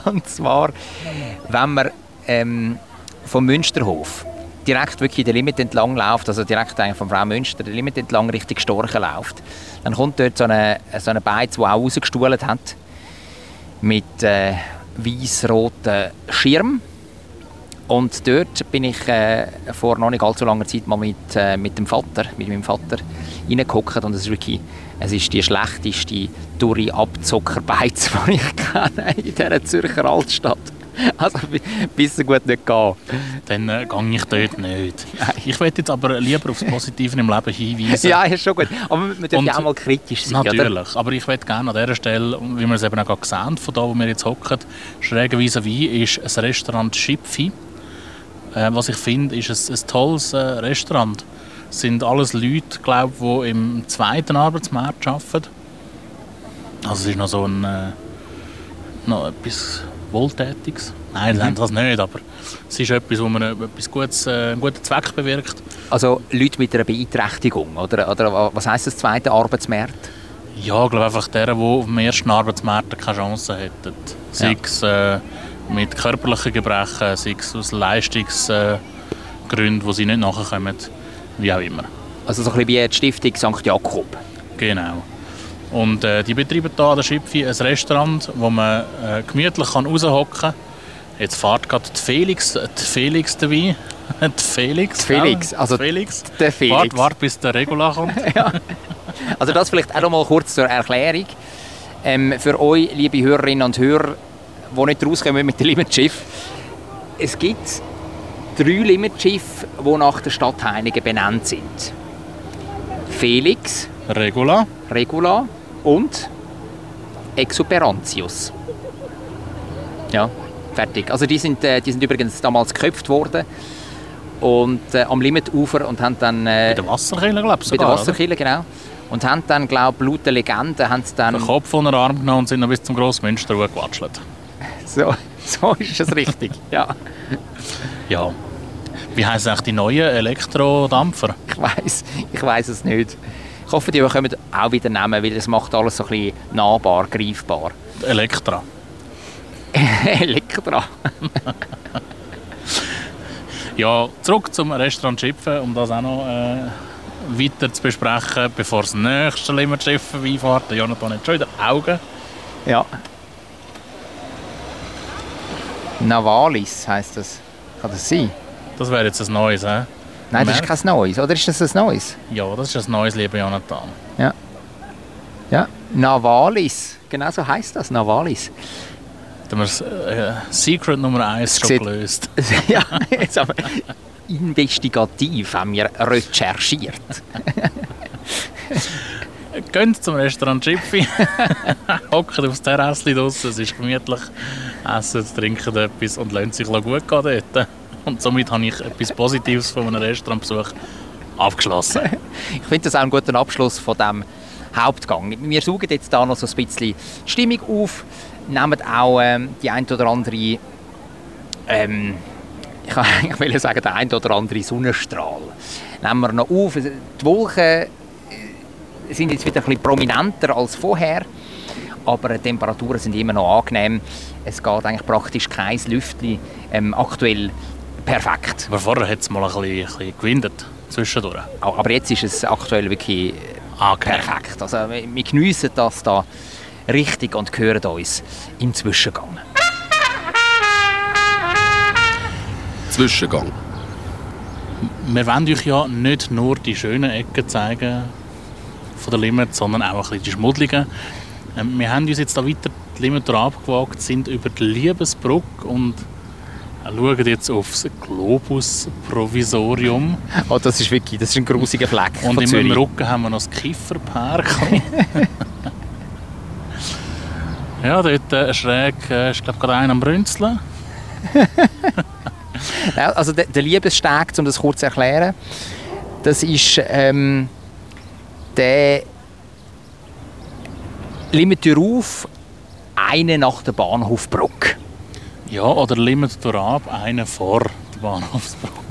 Speaker 1: Und zwar, wenn man ähm, vom Münsterhof direkt wirklich den Limit entlang läuft, also direkt von Frau Münster den Limit entlang Richtung Storchen läuft, dann kommt dort so eine, so eine Beiz, die auch rausgestuhlt hat, mit äh, weiß-roten Schirm. Und dort bin ich äh, vor noch nicht allzu langer Zeit mal mit, äh, mit dem Vater, mit meinem Vater reingehockt und es ist wirklich, es ist die schlechteste dure Abzockerbeiz, die ich kenne in dieser Zürcher Altstadt. Also bi- bis gut nicht gehen.
Speaker 2: Dann äh, gehe ich dort nicht. Ich möchte jetzt aber lieber aufs Positive im Leben hinweisen.
Speaker 1: Ja, ist schon gut. Aber man darf
Speaker 2: Und-
Speaker 1: ja auch mal kritisch sein, oder?
Speaker 2: Natürlich, aber ich möchte gerne an dieser Stelle, wie wir es eben auch gerade gesehen von da, wo wir jetzt hocken, schrägerweise wie ist ein Restaurant Schipfi. Äh, was ich finde, ist ein, ein tolles äh, Restaurant. Es sind alles Leute, glaube die im zweiten Arbeitsmarkt arbeiten. Also es ist noch so ein äh, noch etwas Wohltätiges. Nein,
Speaker 1: Mhm.
Speaker 2: das nicht, aber es ist etwas, wo man äh, etwas Gutes, äh, einen guten Zweck bewirkt.
Speaker 1: Also Leute mit einer Beeinträchtigung, oder? Oder was heisst das zweite Arbeitsmarkt?
Speaker 2: Ja, ich glaube einfach der, der auf dem ersten Arbeitsmarkt keine Chance hätte. Sei
Speaker 1: Ja.
Speaker 2: es äh, mit körperlichen Gebrechen, sei es aus Leistungsgründen, äh, wo sie nicht nachkommen, wie auch immer.
Speaker 1: Also so ein bisschen wie die Stiftung St. Jakob.
Speaker 2: Genau. Und äh, die betreiben hier an der Schipfi ein Restaurant, wo man äh, gemütlich kann raushocken kann. Jetzt fährt gerade die Felix, die Felix dabei. Die Felix.
Speaker 1: Die Felix,
Speaker 2: gell?
Speaker 1: also
Speaker 2: Felix.
Speaker 1: Der Felix.
Speaker 2: Wart, wart, bis der Regula kommt.
Speaker 1: Also das vielleicht auch noch mal kurz zur Erklärung. Ähm, für euch, liebe Hörerinnen und Hörer, die nicht rauskommen mit dem Limitschiff. Es gibt drei Limitschiffe, die nach der Stadt Heinigen benannt sind. Felix,
Speaker 2: Regula.
Speaker 1: Regula und Exuperantius. Ja, fertig. Also die sind, äh, die sind übrigens damals geköpft worden und äh, am Limitufer und haben dann äh,
Speaker 2: Bei der Wasserkille, glaube ich,
Speaker 1: bei der? Wasserkille genau und haben dann glaube laut der Legende haben sie dann
Speaker 2: Den Kopf von einer Arm genommen und sind noch bis zum Grossmünster gewatschelt.
Speaker 1: so, so ist es richtig. ja,
Speaker 2: Ja. Wie heißen eigentlich die neuen Elektrodampfer?
Speaker 1: ich weiß, ich weiß es nicht. Ich hoffe, die bekommen auch wieder nehmen, weil das macht alles so ein bisschen nahbar, greifbar.
Speaker 2: Elektra.
Speaker 1: Elektra.
Speaker 2: Ja, zurück zum Restaurant Schiffen, um das auch noch äh, weiter zu besprechen, bevor das nächste Limmertschiff vorbeifährt. Der Jonathan hat schon wieder Augen.
Speaker 1: Ja. Navalis heißt das. Kann das sein?
Speaker 2: Das wäre jetzt ein neues, hä?
Speaker 1: Nein, das ist kein Neues. Oder ist das ein Neues?
Speaker 2: Ja, das ist ein neues, lieber Jonathan.
Speaker 1: Ja. Navalis. Genau so heißt das. Navalis.
Speaker 2: Da haben wir das äh, Secret Nummer 1 schon gelöst.
Speaker 1: ja, jetzt aber investigativ haben wir recherchiert.
Speaker 2: Geht zum Restaurant Schipfi, hockt aufs Terrasse draussen, es ist gemütlich, essen, trinken etwas und lassen sich gut gehen dort. Und somit habe ich etwas Positives von einem Restaurantbesuch abgeschlossen.
Speaker 1: Ich finde das auch einen guten Abschluss von dem Hauptgang. Wir suchen jetzt da noch so ein bisschen Stimmung auf, nehmen auch ähm, die ein oder andere, ähm, ich will sagen, der ein oder andere Sonnenstrahl. Nehmen wir noch auf. Die Wolken äh, sind jetzt wieder ein bisschen prominenter als vorher, aber die Temperaturen sind immer noch angenehm. Es geht eigentlich praktisch kein Lüftchen. Ähm, aktuell perfekt.
Speaker 2: Aber vorher hat es mal ein bisschen, ein bisschen gewindet, zwischendurch.
Speaker 1: Aber jetzt ist es aktuell wirklich
Speaker 2: Angenehm.
Speaker 1: perfekt. Also wir wir geniessen das da richtig und hören uns im Zwischengang.
Speaker 8: Zwischengang.
Speaker 2: Wir wollen euch ja nicht nur die schönen Ecken zeigen von der Limit, sondern auch ein bisschen die schmuddeligen. Ähm, Wir haben uns jetzt da weiter die Limit abgewagt, sind über die Liebesbrücke und schauen jetzt aufs Globus-Provisorium.
Speaker 1: Oh, das ist wirklich das ist ein grusiger Fleck
Speaker 2: Und im
Speaker 1: Zürich.
Speaker 2: Rücken haben wir noch das Kifferpark. ja, dort äh, schräg äh, ist glaube gerade einer am Brünzeln.
Speaker 1: Also der, der Liebessteg, um das kurz zu erklären, das ist ähm, der Limiter auf, eine nach der Bahnhofbrücke.
Speaker 2: Ja, oder Limit ab, einer vor der Bahnhofsbrücke.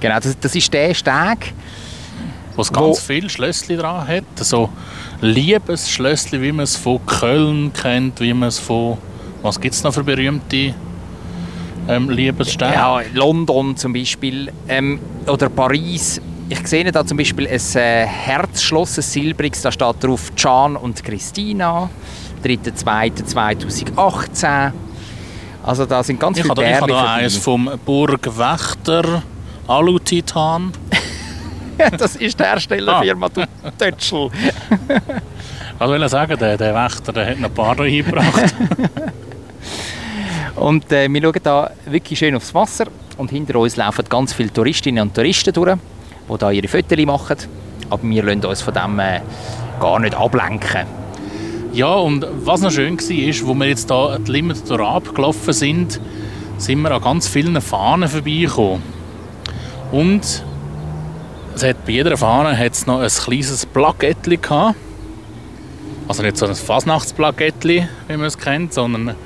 Speaker 1: Genau, das, das ist der Steg.
Speaker 2: Wo- ganz viele Schlössli dran hat. So Liebesschlössli, wie man es von Köln kennt, wie man es von... Was gibt es noch für berühmte ähm, Liebesstädte?
Speaker 1: Ja, London zum Beispiel ähm, oder Paris. Ich sehe da zum Beispiel ein äh, Herzschloss, ein silbriges, da steht drauf Can und Christina, 3.2.2018. Also da sind ganz
Speaker 2: Ich
Speaker 1: viele
Speaker 2: da, ich habe da eins vom Burgwächter Alutitan.
Speaker 1: Das ist die Herstellerfirma du Tötschel.
Speaker 2: Was will ich sagen? Der, der Wächter der hat noch ein paar reingebracht.
Speaker 1: Und äh, wir schauen da wirklich schön aufs Wasser und hinter uns laufen ganz viele Touristinnen und Touristen durch, die da ihre Fotos machen. Aber wir lassen uns von dem äh, gar nicht ablenken.
Speaker 2: Ja, und was noch schön war, ist, wo wir jetzt hier die Limit abgelaufen sind, sind wir an ganz vielen Fahnen vorbeigekommen. Und es hat, bei jeder Fahne hat es noch ein kleines Plakettchen gehabt. Also nicht so ein Fasnachtsplakettchen, wie man es kennt, sondern ein,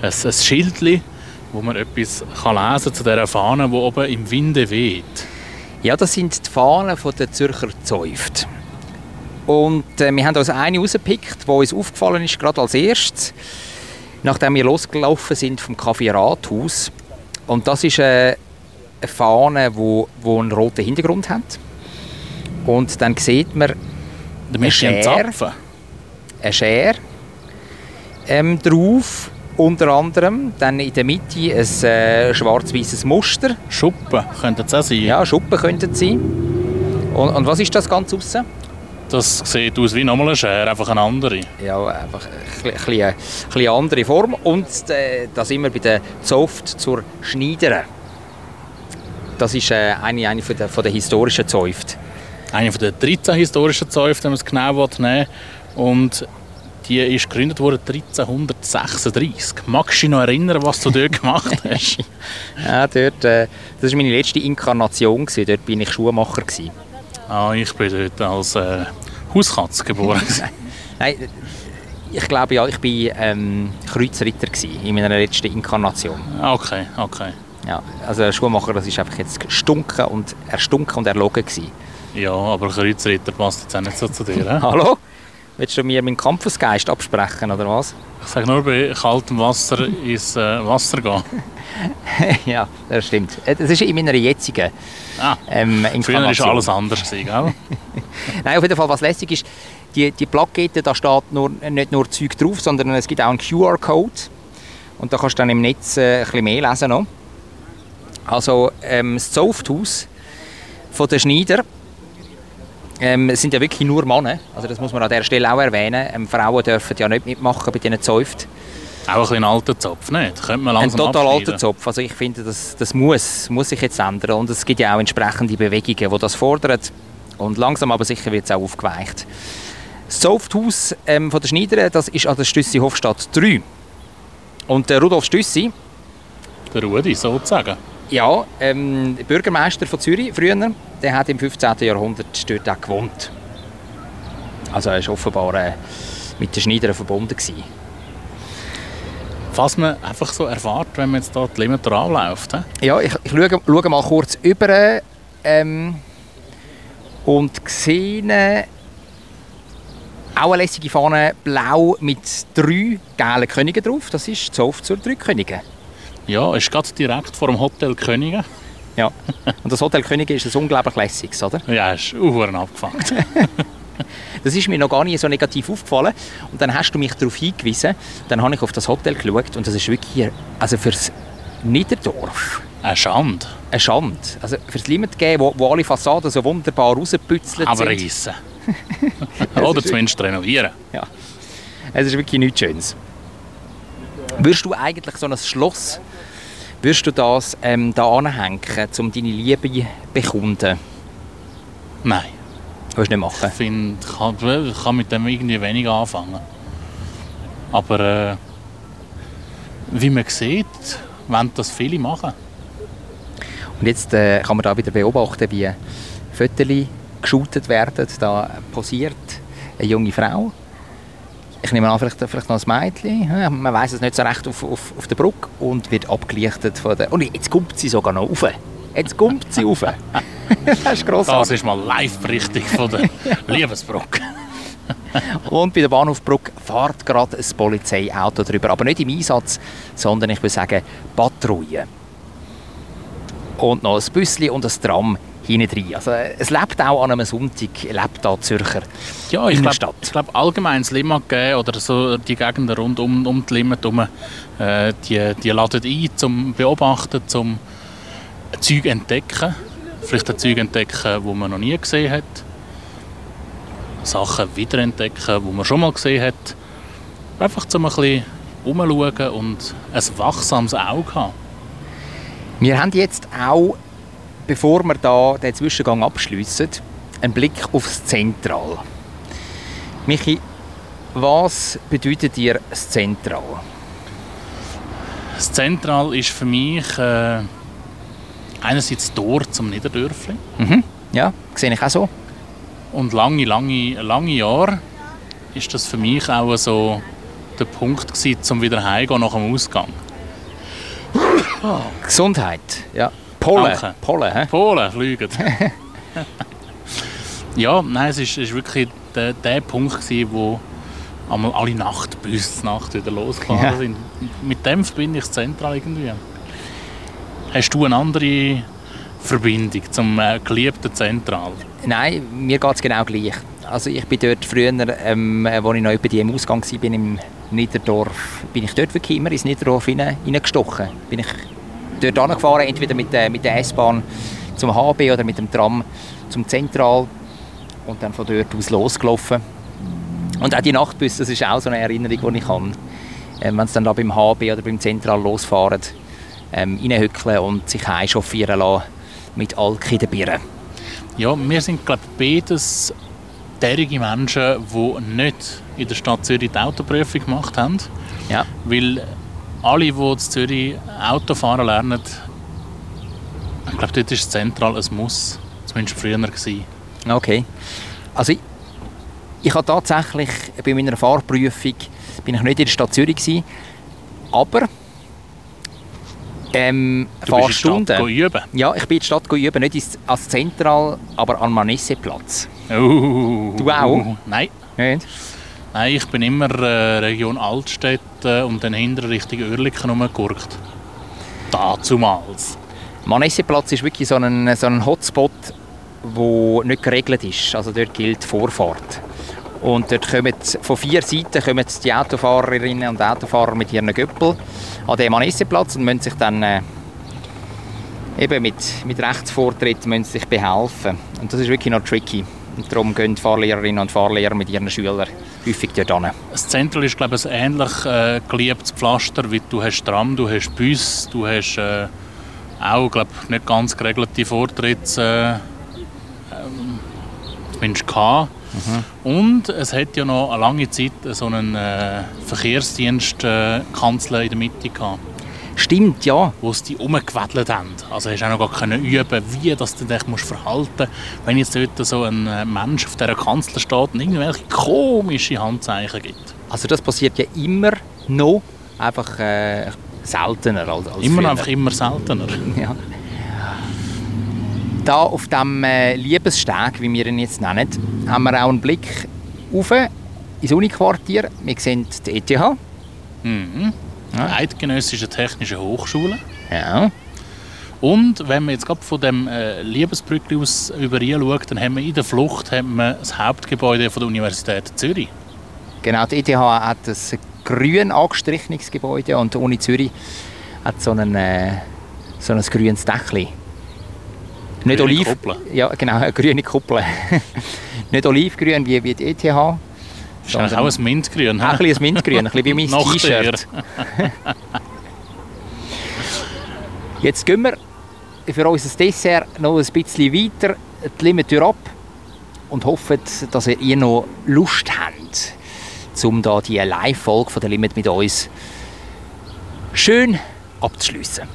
Speaker 2: ein Schildchen, wo man etwas kann lesen zu dieser Fahne, die oben im Winde weht.
Speaker 1: Ja, das sind die Fahnen der Zürcher Zäuft. Und äh, wir haben uns eine rausgepickt, die uns aufgefallen ist, gerade als erstes, nachdem wir losgelaufen sind vom Café Rathaus. Und das ist äh, eine Fahne, die wo, wo einen roten Hintergrund hat. Und dann sieht man
Speaker 2: du am
Speaker 1: Schere. Eine Schere ähm, drauf, unter anderem. Dann in der Mitte ein äh, schwarz-weißes Muster.
Speaker 2: Schuppen könnte es auch sein.
Speaker 1: Ja, Schuppen könnten es sein. Und, und was ist das ganz aussen?
Speaker 2: Das sieht aus wie nochmal eine Schere, einfach eine andere.
Speaker 1: Ja, einfach ein bisschen, ein bisschen eine andere Form. Und äh, da sind wir bei der Zoft zur Schneidern. Das ist äh, eine, eine von der, von der historischen Zäuft.
Speaker 2: Eine von den 13 historischen Zäuften, wenn man es genau nehmen will. Und die ist gegründet worden 1336. Magst du dich noch erinnern, was du dort gemacht hast?
Speaker 1: Ja, dort, äh, das war meine letzte Inkarnation. Gewesen. Dort war ich Schuhmacher. Gewesen.
Speaker 2: Ah, ich bin dort als äh, Hauskatze geboren.
Speaker 1: Nein, ich glaube ja, ich war ähm, Kreuzritter gewesen in meiner letzten Inkarnation.
Speaker 2: okay, okay.
Speaker 1: Ja, also ein Schuhmacher, das ist einfach jetzt gestunken und erstunken und erlogen gewesen.
Speaker 2: Ja, aber Kreuzritter passt jetzt auch nicht so zu dir.
Speaker 1: Hallo? Willst du mir meinen Kampfesgeist absprechen, oder was?
Speaker 2: Ich sage nur, bei kaltem Wasser ins äh, Wasser gehen.
Speaker 1: ja, das stimmt. Äh, Das ist in meiner jetzigen
Speaker 2: Ah,
Speaker 1: ähm,
Speaker 2: früher war alles anders, gell?
Speaker 1: Nein, auf jeden Fall, was lässig ist, die, die Plakette, da steht nur, nicht nur Zeug drauf, sondern es gibt auch einen QR-Code. Und da kannst du dann im Netz äh, ein bisschen mehr lesen. Noch. Also ähm, das Zofthaus von den Schneider ähm, es sind ja wirklich nur Männer. Also das muss man an dieser Stelle auch erwähnen. Ähm, Frauen dürfen ja nicht mitmachen bei diesen Zäuft.
Speaker 2: Auch ein ein alter Zopf, nicht? Könnte man
Speaker 1: Ein
Speaker 2: langsam
Speaker 1: total
Speaker 2: abschneiden.
Speaker 1: alter Zopf. Also ich finde, das, das muss, muss sich jetzt ändern. Und es gibt ja auch entsprechende Bewegungen, die das fordern. Und langsam aber sicher wird es auch aufgeweicht. Das Zofthaus ähm, von der Schneider, das ist an der Stüssi Hofstadt 3. Und der Rudolf Stüssi,
Speaker 2: Der Rudi, sozusagen.
Speaker 1: Ja, ähm, Bürgermeister von Zürich früher, der hat im 15. Jahrhundert dort auch gewohnt. Also er war offenbar äh, mit den Schneidern verbunden. Gewesen.
Speaker 2: Was man einfach so erwartet, wenn man jetzt hier die Limiter anläuft. he?
Speaker 1: Ja, ich, ich schaue, schaue mal kurz über ähm, und sehe auch eine lässige Fahne, blau mit drei gelben Königen drauf. Das ist die Zoff zur drei Könige.
Speaker 2: Ja, ist gerade direkt vor dem Hotel Königen.
Speaker 1: Ja. Und das Hotel Könige ist ein unglaublich lässiges, oder?
Speaker 2: Ja, ist auch abgefangen.
Speaker 1: Das ist mir noch gar nicht so negativ aufgefallen. Und dann hast du mich darauf hingewiesen. Dann habe ich auf das Hotel geschaut und das ist wirklich hier, also fürs Niederdorf
Speaker 2: Eine Schande.
Speaker 1: eine Schande. Also fürs Limit geben, wo, wo alle Fassaden so wunderbar rausgepützelt
Speaker 2: Aber
Speaker 1: sind.
Speaker 2: reissen. Oder zumindest renovieren.
Speaker 1: Es ist wirklich nichts Schönes. Würdest du eigentlich so ein Schloss, würdest du das ähm, da anhängen, um deine Liebe zu bekunden?
Speaker 2: Nein.
Speaker 1: Willst du nicht
Speaker 2: Ich
Speaker 1: machen?
Speaker 2: ich kann, ich kann mit dem irgendwie wenig anfangen. Aber äh, wie man sieht, wollen das viele machen.
Speaker 1: Und jetzt äh, kann man da wieder beobachten, wie Fotos geshootet werden. Da posiert eine junge Frau. Ich nehme an, vielleicht, vielleicht noch ein Mädchen. Man weiß es nicht so recht auf, auf, auf der Brücke und wird abgelichtet von der. Und jetzt kommt sie sogar noch rauf. Jetzt kommt sie rauf. das ist grossartig.
Speaker 2: Das ist mal Live-Berichtung von der Liebesbrücke.
Speaker 1: Und bei der Bahnhofbrücke fährt gerade ein Polizeiauto drüber. Aber nicht im Einsatz, sondern ich würde sagen Patrouille. Und noch ein Büsschen und ein Tram hinten rein. Also, es lebt auch an einem Sonntag, lebt da Zürcher
Speaker 2: Ja, ich
Speaker 1: Innenstadt.
Speaker 2: glaube glaub, allgemein das Limmat oder so die Gegenden rund um, um die Limmat herum, äh, die, die laden ein zum Beobachten, zum Zeug entdecken. Vielleicht ein Zeug entdecken, wo man noch nie gesehen hat. Sachen wiederentdecken, die man schon mal gesehen hat. Einfach zum ein bisschen umschauen und ein wachsames Auge haben.
Speaker 1: Wir haben jetzt auch, bevor wir da den Zwischengang abschliessen, einen Blick aufs Zentral. Michi, was bedeutet dir das Zentral?
Speaker 2: Das Zentral ist für mich äh, einerseits das Tor zum Niederdörfli.
Speaker 1: Mhm. Ja, sehe ich auch so.
Speaker 2: Und lange, lange, lange Jahre ist das für mich auch so der Punkt gewesen, um wieder heimzugehen nach dem Ausgang.
Speaker 1: Gesundheit, ja. Pollen,
Speaker 2: Danke.
Speaker 1: Pollen, hä?
Speaker 2: Polen fliegen. ja, nein, es ist, ist wirklich der, der Punkt gewesen, wo einmal alle Nachtbusse Nacht wieder losgefahren
Speaker 1: Ja.
Speaker 2: sind. Mit dem verbinde ich das Zentral irgendwie. Hast du eine andere Verbindung zum äh, geliebten Zentral?
Speaker 1: Nein, mir geht es genau gleich. Also ich bin dort früher, ähm, als ich noch etwa die im Ausgang war, bin im Niederdorf, bin ich dort wirklich immer ins Niederdorf reingestochen. Bin ich dort angefahren, entweder mit der, mit der S-Bahn zum HB oder mit dem Tram zum Zentral. und dann von dort aus losgelaufen. Und auch die Nachtbus, das ist auch so eine Erinnerung, die ich habe. Ähm, wenn sie dann da beim HB oder beim Zentral losfahren, ähm, reinhückeln und sich heimchauffieren lassen mit Alki der Birne.
Speaker 2: Ja, wir sind, glaube ich, beides derige Menschen, die nicht in der Stadt Zürich die Autoprüfung gemacht haben.
Speaker 1: Ja.
Speaker 2: Weil alle, die in Zürich Autofahren lernen, ich glaube, dort ist es zentral ein Muss. Zumindest früher gewesen.
Speaker 1: Okay. Also ich, ich habe tatsächlich bei meiner Fahrprüfung bin ich nicht in der Stadt Zürich gewesen, aber ähm,
Speaker 2: Du bist in
Speaker 1: Fahrstunden.
Speaker 2: Stadt üben.
Speaker 1: Ja, ich bin in der Stadt üben, nicht ins- als Zentral, aber am Manesseplatz.
Speaker 2: Uh,
Speaker 1: Du auch?
Speaker 2: Nein.
Speaker 1: Nicht?
Speaker 2: Nein, ich bin immer äh, Region Altstädte und dann hinter Richtung Oerlikon rumgegurkt. Dazumals.
Speaker 1: Manesseplatz ist wirklich so ein, so ein Hotspot, wo nicht geregelt ist. Also dort gilt Vorfahrt. Und dort kommen von vier Seiten kommen die Autofahrerinnen und Autofahrer mit ihren Göppel an den Manesseplatz und müssen sich dann äh, eben mit, mit Rechtsvortritt müssen sich behelfen. Und das ist wirklich noch tricky. Und darum gehen Fahrlehrerinnen und Fahrlehrer mit ihren Schülern häufig dort hin.
Speaker 2: Das Zentrum ist glaube ich, ein ähnlich äh, geliebtes Pflaster, wie du hast Tram, du hast Bus, du hast äh, auch glaube ich, nicht ganz geregelte Vortritts äh, ähm, zumindest gehabt. Und es hat ja noch eine lange Zeit so einen äh, Verkehrsdienst äh, in der Mitte gehabt,
Speaker 1: Stimmt, ja.
Speaker 2: wo sie die umgewedelt haben. Also hast du auch noch gar können üben, wie du dich musst verhalten musst, wenn jetzt dort so ein äh, Mensch auf dieser Kanzler steht und irgendwelche komische Handzeichen gibt.
Speaker 1: Also das passiert ja immer noch, einfach äh, seltener als, als
Speaker 2: Immer
Speaker 1: früher.
Speaker 2: einfach immer seltener.
Speaker 1: Ja. Da auf dem äh, Liebessteg, wie wir ihn jetzt nennen, haben wir auch einen Blick auf ins Uniquartier. Wir sehen die ETH.
Speaker 2: Mhm.
Speaker 1: Ja.
Speaker 2: Eidgenössische Technische Hochschule.
Speaker 1: Ja.
Speaker 2: Und wenn man jetzt gerade von dem äh, Liebesbrückli aus über schaut, dann haben wir in der Flucht haben wir das Hauptgebäude von der Universität Zürich.
Speaker 1: Genau, die ETH hat ein grün angestrichenes Gebäude und die Uni Zürich hat so, einen, äh, so ein grünes Dächli. Nicht oliv,
Speaker 2: Kuppel.
Speaker 1: Ja, genau, eine grüne Kuppel. Nicht olivgrün wie, wie die ETH.
Speaker 2: Das ist auch ein Mintgrün.
Speaker 1: Auch ein bisschen ein Mintgrün, ein bisschen wie mein T-Shirt. Jetzt gehen wir für unser Dessert noch ein bisschen weiter die Limmatür ab und hoffen, dass ihr ihr noch Lust habt, um da die Live-Folge von der Limit mit uns schön abzuschliessen.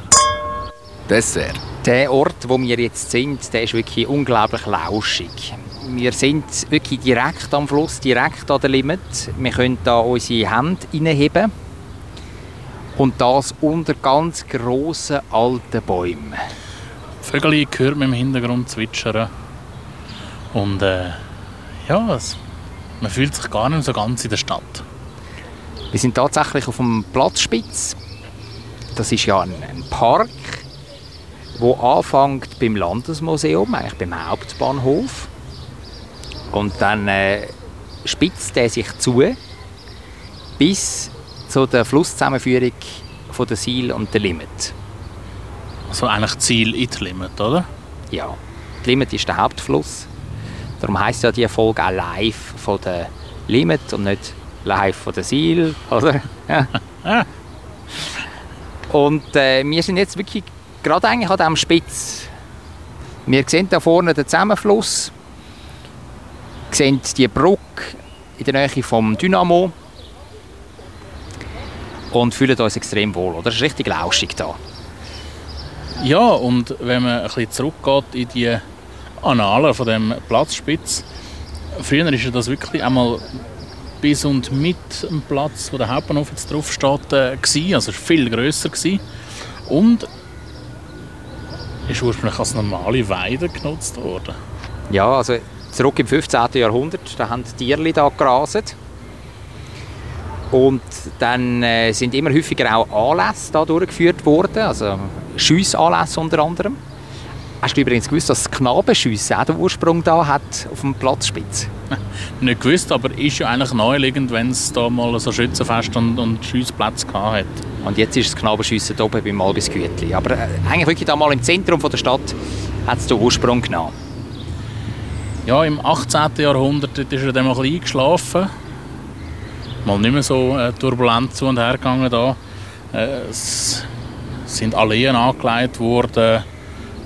Speaker 8: Dessert.
Speaker 1: Der Ort, wo wir jetzt sind, der ist wirklich unglaublich lauschig. Wir sind wirklich direkt am Fluss, direkt an der Limit. Wir können da unsere Hände reinheben. Und das unter ganz grossen alten Bäumen.
Speaker 2: Vögel hört man im Hintergrund zwitschern. Und äh, ja, es, man fühlt sich gar nicht so ganz in der Stadt.
Speaker 1: Wir sind tatsächlich auf dem Platzspitz. Das ist ja ein, ein Park, wo anfängt beim Landesmuseum, eigentlich beim Hauptbahnhof. Und dann äh, spitzt er sich zu bis zu der Flusszusammenführung von der Sil und der Limit.
Speaker 2: Also eigentlich Ziel in die Limit, oder?
Speaker 1: Ja, die Limit ist der Hauptfluss. Darum heisst ja die Folge auch live von der Limit und nicht live von der Sil, oder? Ja. Und äh, wir sind jetzt wirklich gerade eigentlich an diesem Spitz. Wir sehen da vorne den Zusammenfluss, sehen die Brücke in der Nähe vom Dynamo und fühlen uns extrem wohl. Oder? Es ist richtig lauschig da.
Speaker 2: Ja, und wenn man ein bisschen zurückgeht in die Annalen von dem Platzspitz, früher war ja das wirklich einmal bis und mit dem Platz, wo der Hauptbahnhof jetzt drauf steht, äh, gewesen. also es war viel grösser gewesen. und ist ursprünglich als normale Weide genutzt worden.
Speaker 1: Ja, also zurück im 15. Jahrhundert, da haben die Tierli da graset. Und dann äh, sind immer häufiger auch Anlässe da durchgeführt worden, also Schiessanlässe unter anderem. Hast du übrigens gewusst, dass das Knabenschiessen auch den Ursprung da hat auf dem Platzspitz?
Speaker 2: Nicht gewusst, aber ist ja eigentlich naheliegend, wenn es da mal so Schützenfest und, und Schiessplätze gehabt hat.
Speaker 1: Und jetzt ist das Knabenschiessen da oben beim Albis Gütli. Aber äh, eigentlich wirklich da mal im Zentrum von der Stadt hat es den Ursprung genommen.
Speaker 2: Ja, im 18. Jahrhundert ist er dann mal ein eingeschlafen. Mal nicht mehr so äh, turbulent zu und her gegangen da. Äh, es sind Alleen angelegt worden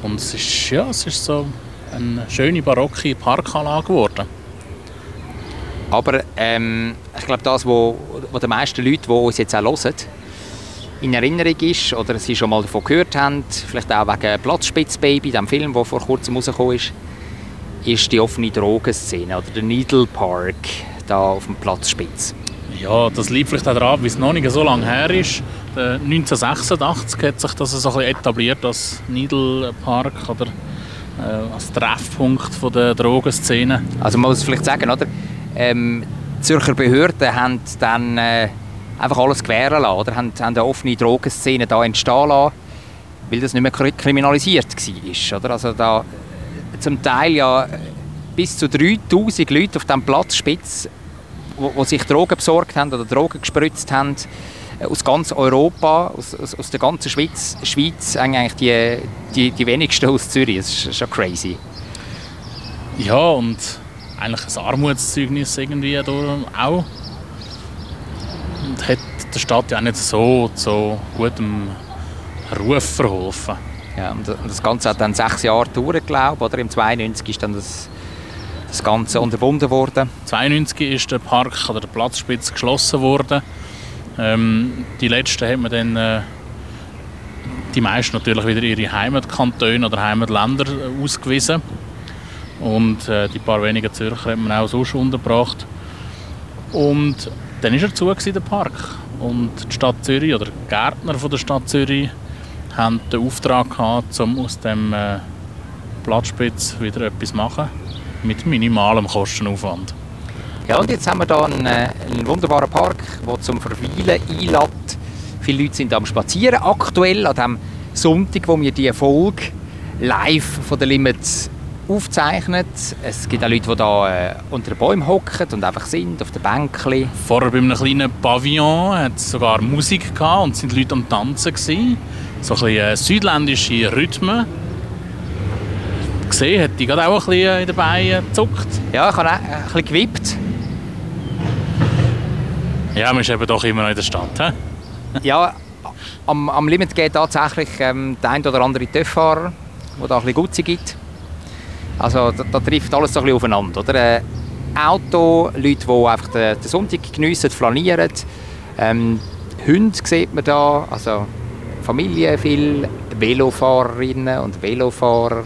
Speaker 2: und es ist, ja, es ist so eine schöne barocke Parkanlage geworden.
Speaker 1: Aber ähm, ich glaube, das, wo die meisten Leute, die uns jetzt auch hören, in Erinnerung ist oder sie schon mal davon gehört haben, vielleicht auch wegen Platzspitzbaby, dem Film, der vor kurzem rausgekommen ist, ist die offene Drogenszene oder der Needle Park da auf dem Platzspitz.
Speaker 2: Ja, das liegt vielleicht auch daran, weil es noch nicht so lange her ist. 1986 hat sich das so ein bisschen etabliert als Needle Park oder äh, als Treffpunkt von der Drogenszene.
Speaker 1: Also man muss vielleicht sagen, oder? Ähm, die Zürcher Behörden haben dann äh, einfach alles gewähren lassen, oder? Haben, haben eine offene Drogenszene da entstehen lassen, weil das nicht mehr kri- kriminalisiert war, oder? Also da zum Teil ja bis zu 3000 Leute auf diesem Platzspitz, wo sich Drogen besorgt haben oder Drogen gespritzt haben, äh, aus ganz Europa, aus, aus, aus der ganzen Schweiz, Schweiz eigentlich die, die, die wenigsten aus Zürich. Das ist schon crazy.
Speaker 2: Ja, und eigentlich ein Armutszeugnis irgendwie auch. Und hat der Stadt ja auch nicht so zu gutem Ruf verholfen.
Speaker 1: Ja, und das Ganze hat dann sechs Jahre gedauert, glaube ich? Im 92 ist dann das, das Ganze unterbunden worden.
Speaker 2: 1992 ist der Park oder der Platzspitz geschlossen worden. Ähm, die letzten hat man dann äh, die meisten natürlich wieder ihre Heimatkantone oder Heimatländer äh, ausgewiesen. Und äh, die paar wenigen Zürcher hat man auch sonst untergebracht. Und dann war er zu, der Park. Und die Stadt Zürich oder die Gärtner von der Stadt Zürich haben den Auftrag gehabt, um aus dem äh, wieder etwas zu machen. Mit minimalem Kostenaufwand.
Speaker 1: Ja, und jetzt haben wir hier einen, äh, einen wunderbaren Park, der zum Verweilen einlädt. Viele Leute sind am Spazieren. Aktuell, an dem Sonntag, wo wir die Folge live von der Limits aufzeichnen. Es gibt auch Leute, die hier äh, unter den Bäumen hocken und einfach sind, auf den Bänkchen.
Speaker 2: Vorher bei einem kleinen Pavillon hat es sogar Musik gehabt und sind Leute am Tanzen gewesen. So ein bisschen äh, südländische Rhythmen. Gesehen hat die gerade auch ein bisschen in den Beinen gezuckt.
Speaker 1: Ja, ich habe auch ein bisschen gewippt.
Speaker 2: Ja, man ist eben doch immer noch in der Stadt. He?
Speaker 1: Ja, am, am Limit geht tatsächlich ähm, der ein oder andere TÜV-Fahrer, der da ein bisschen Gutzi gibt. Also da, da trifft alles so ein bisschen aufeinander. Oder? Äh, Auto, Leute, die einfach den, den Sonntag geniessen, flanieren. Ähm, Hunde sieht man da, also Familie viel, Velofahrerinnen und Velofahrer.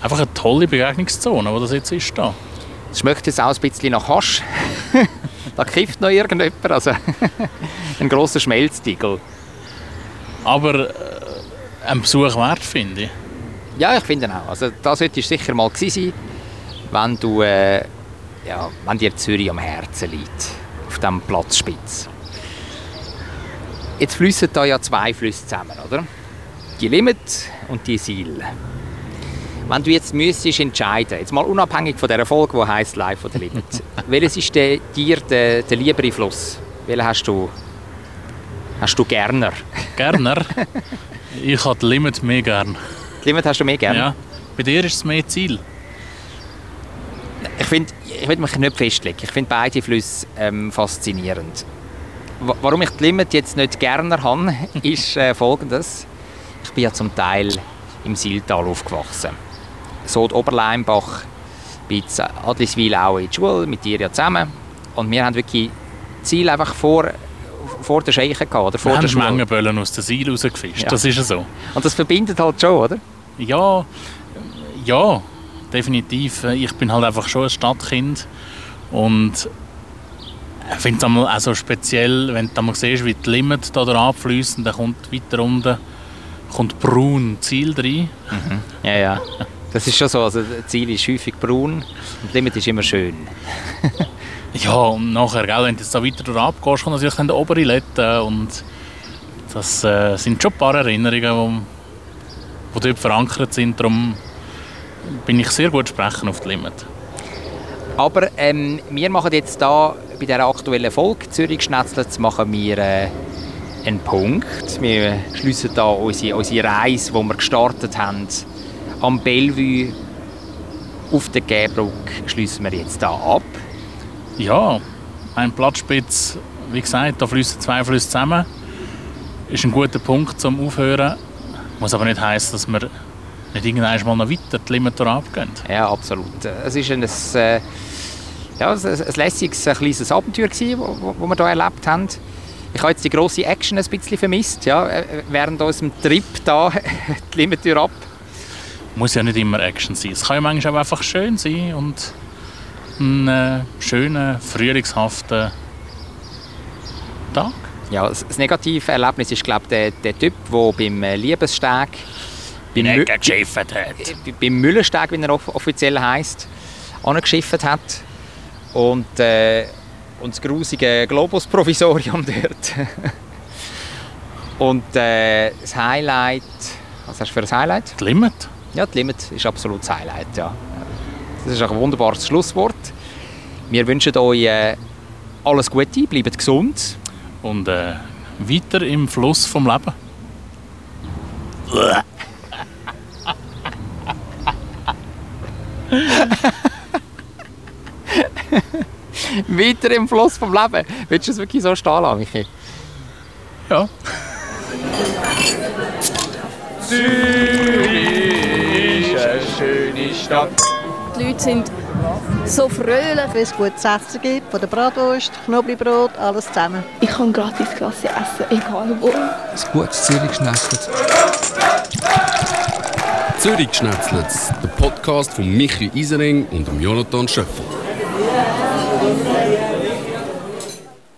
Speaker 2: Einfach eine tolle Begegnungszone, wo das jetzt ist. Da.
Speaker 1: Es schmeckt jetzt auch ein bisschen nach Hasch. da kifft noch irgendjemand, also ein grosser Schmelztiegel.
Speaker 2: Aber äh, ein Besuch wert, finde ich.
Speaker 1: Ja, ich finde auch. Also, da solltest sicher mal gewesen sein, wenn, du, äh, ja, wenn dir Zürich am Herzen liegt, auf diesem Platzspitz. Jetzt fließen da ja zwei Flüsse zusammen, oder? Die Limit und die Sil. Wenn du jetzt müsstest entscheiden, jetzt mal unabhängig von dieser Folge, die heisst Live von der Limit, welches ist der, dir der, der liebere Fluss? Welchen hast du, hast du gerner?
Speaker 2: Gerner. ich habe die Limit mehr gern.
Speaker 1: Die Limit hast du mehr gern?
Speaker 2: Ja. Bei dir ist es mehr Ziel.
Speaker 1: Ich finde, ich will mich nicht festlegen. Ich finde beide Flüsse ähm, faszinierend. Wa- Warum ich die Limit jetzt nicht gerne habe, ist äh, folgendes. Ich bin ja zum Teil im Siltal aufgewachsen. So die Oberleimbach, bin in Adliswil auch in die Schule, mit dir ja zusammen. Und wir haben wirklich Ziel einfach vor, vor der Scheiche gehabt, oder vor
Speaker 2: Wir
Speaker 1: der
Speaker 2: haben
Speaker 1: Schule.
Speaker 2: Schmengenböllen aus der Seil rausgefischt.
Speaker 1: Ja.
Speaker 2: Das ist ja so.
Speaker 1: Und das verbindet halt schon, oder?
Speaker 2: Ja, ja, definitiv. Ich bin halt einfach schon ein Stadtkind und ich finde es auch so speziell, wenn du einmal siehst, wie die Limit da abfließt und dann kommt weiter unten kommt braun Ziel rein.
Speaker 1: Ja, ja. Das ist schon so. Also, das Ziel ist häufig braun und die Limit ist immer schön.
Speaker 2: Ja, und nachher, gell, wenn du jetzt da weiter durch abgehst, kommt natürlich dann der obere Lette und das äh, sind schon ein paar Erinnerungen, die, die dort verankert sind. Darum bin ich sehr gut sprechen auf die Limit.
Speaker 1: Aber ähm, wir machen jetzt da bei dieser aktuellen Folge Zürich Schnetzlitz machen wir äh, einen Punkt. Wir schließen da unsere, unsere Reise, die wir gestartet haben, am Bellevue auf der Gäbrücke schließen wir jetzt da ab.
Speaker 2: Ja, ein Platzspitz, wie gesagt, da fließen zwei Flüsse zusammen. Ist ein guter Punkt zum Aufhören. Muss aber nicht heißen, dass wir nicht irgendwann mal noch weiter die Limiter abgehen.
Speaker 1: Ja, absolut. Es ist ein, äh, ja, ein, ein lässiges, ein kleines Abenteuer, das wir hier erlebt haben. Ich habe jetzt die grosse Action ein bisschen vermisst. Ja, äh, während unserem Trip da die Limiter ab.
Speaker 2: Muss ja nicht immer Action sein. Es kann ja manchmal auch einfach schön sein und ein äh, schöner, frühlingshafter Tag.
Speaker 1: Ja, das negative Erlebnis ist, glaube ich, der, der Typ, der beim äh, Liebessteg, beim, Mü
Speaker 2: hat.
Speaker 1: bei- beim Müllersteg, wie er off offiziell heisst, angeschifft hat. Und, äh, und das grusige Globus-Provisorium dort. und äh, das Highlight, was hast du für ein Highlight?
Speaker 2: Die Limit.
Speaker 1: Ja, die Limit ist absolut das Highlight, ja. Das ist auch ein wunderbares Schlusswort. Wir wünschen euch äh, alles Gute, bleibt gesund.
Speaker 2: Und äh, weiter im Fluss vom Leben.
Speaker 1: Weiter im Fluss vom Leben. Willst du es wirklich so stehen lassen, Michi?
Speaker 2: Ja.
Speaker 3: Zürich ist eine schöne Stadt.
Speaker 4: Die Leute sind so fröhlich.
Speaker 5: Wenn es gutes Essen gibt, von der Bratwurst, Knoblauchbrot, alles zusammen.
Speaker 6: Ich kann gratis Klasse essen, egal wo.
Speaker 7: Ein gutes Zürich geschnetzelt.
Speaker 8: Zürich Schnetzlitz, der Podcast von Michi Isering und Jonathan Schöffel. Yeah.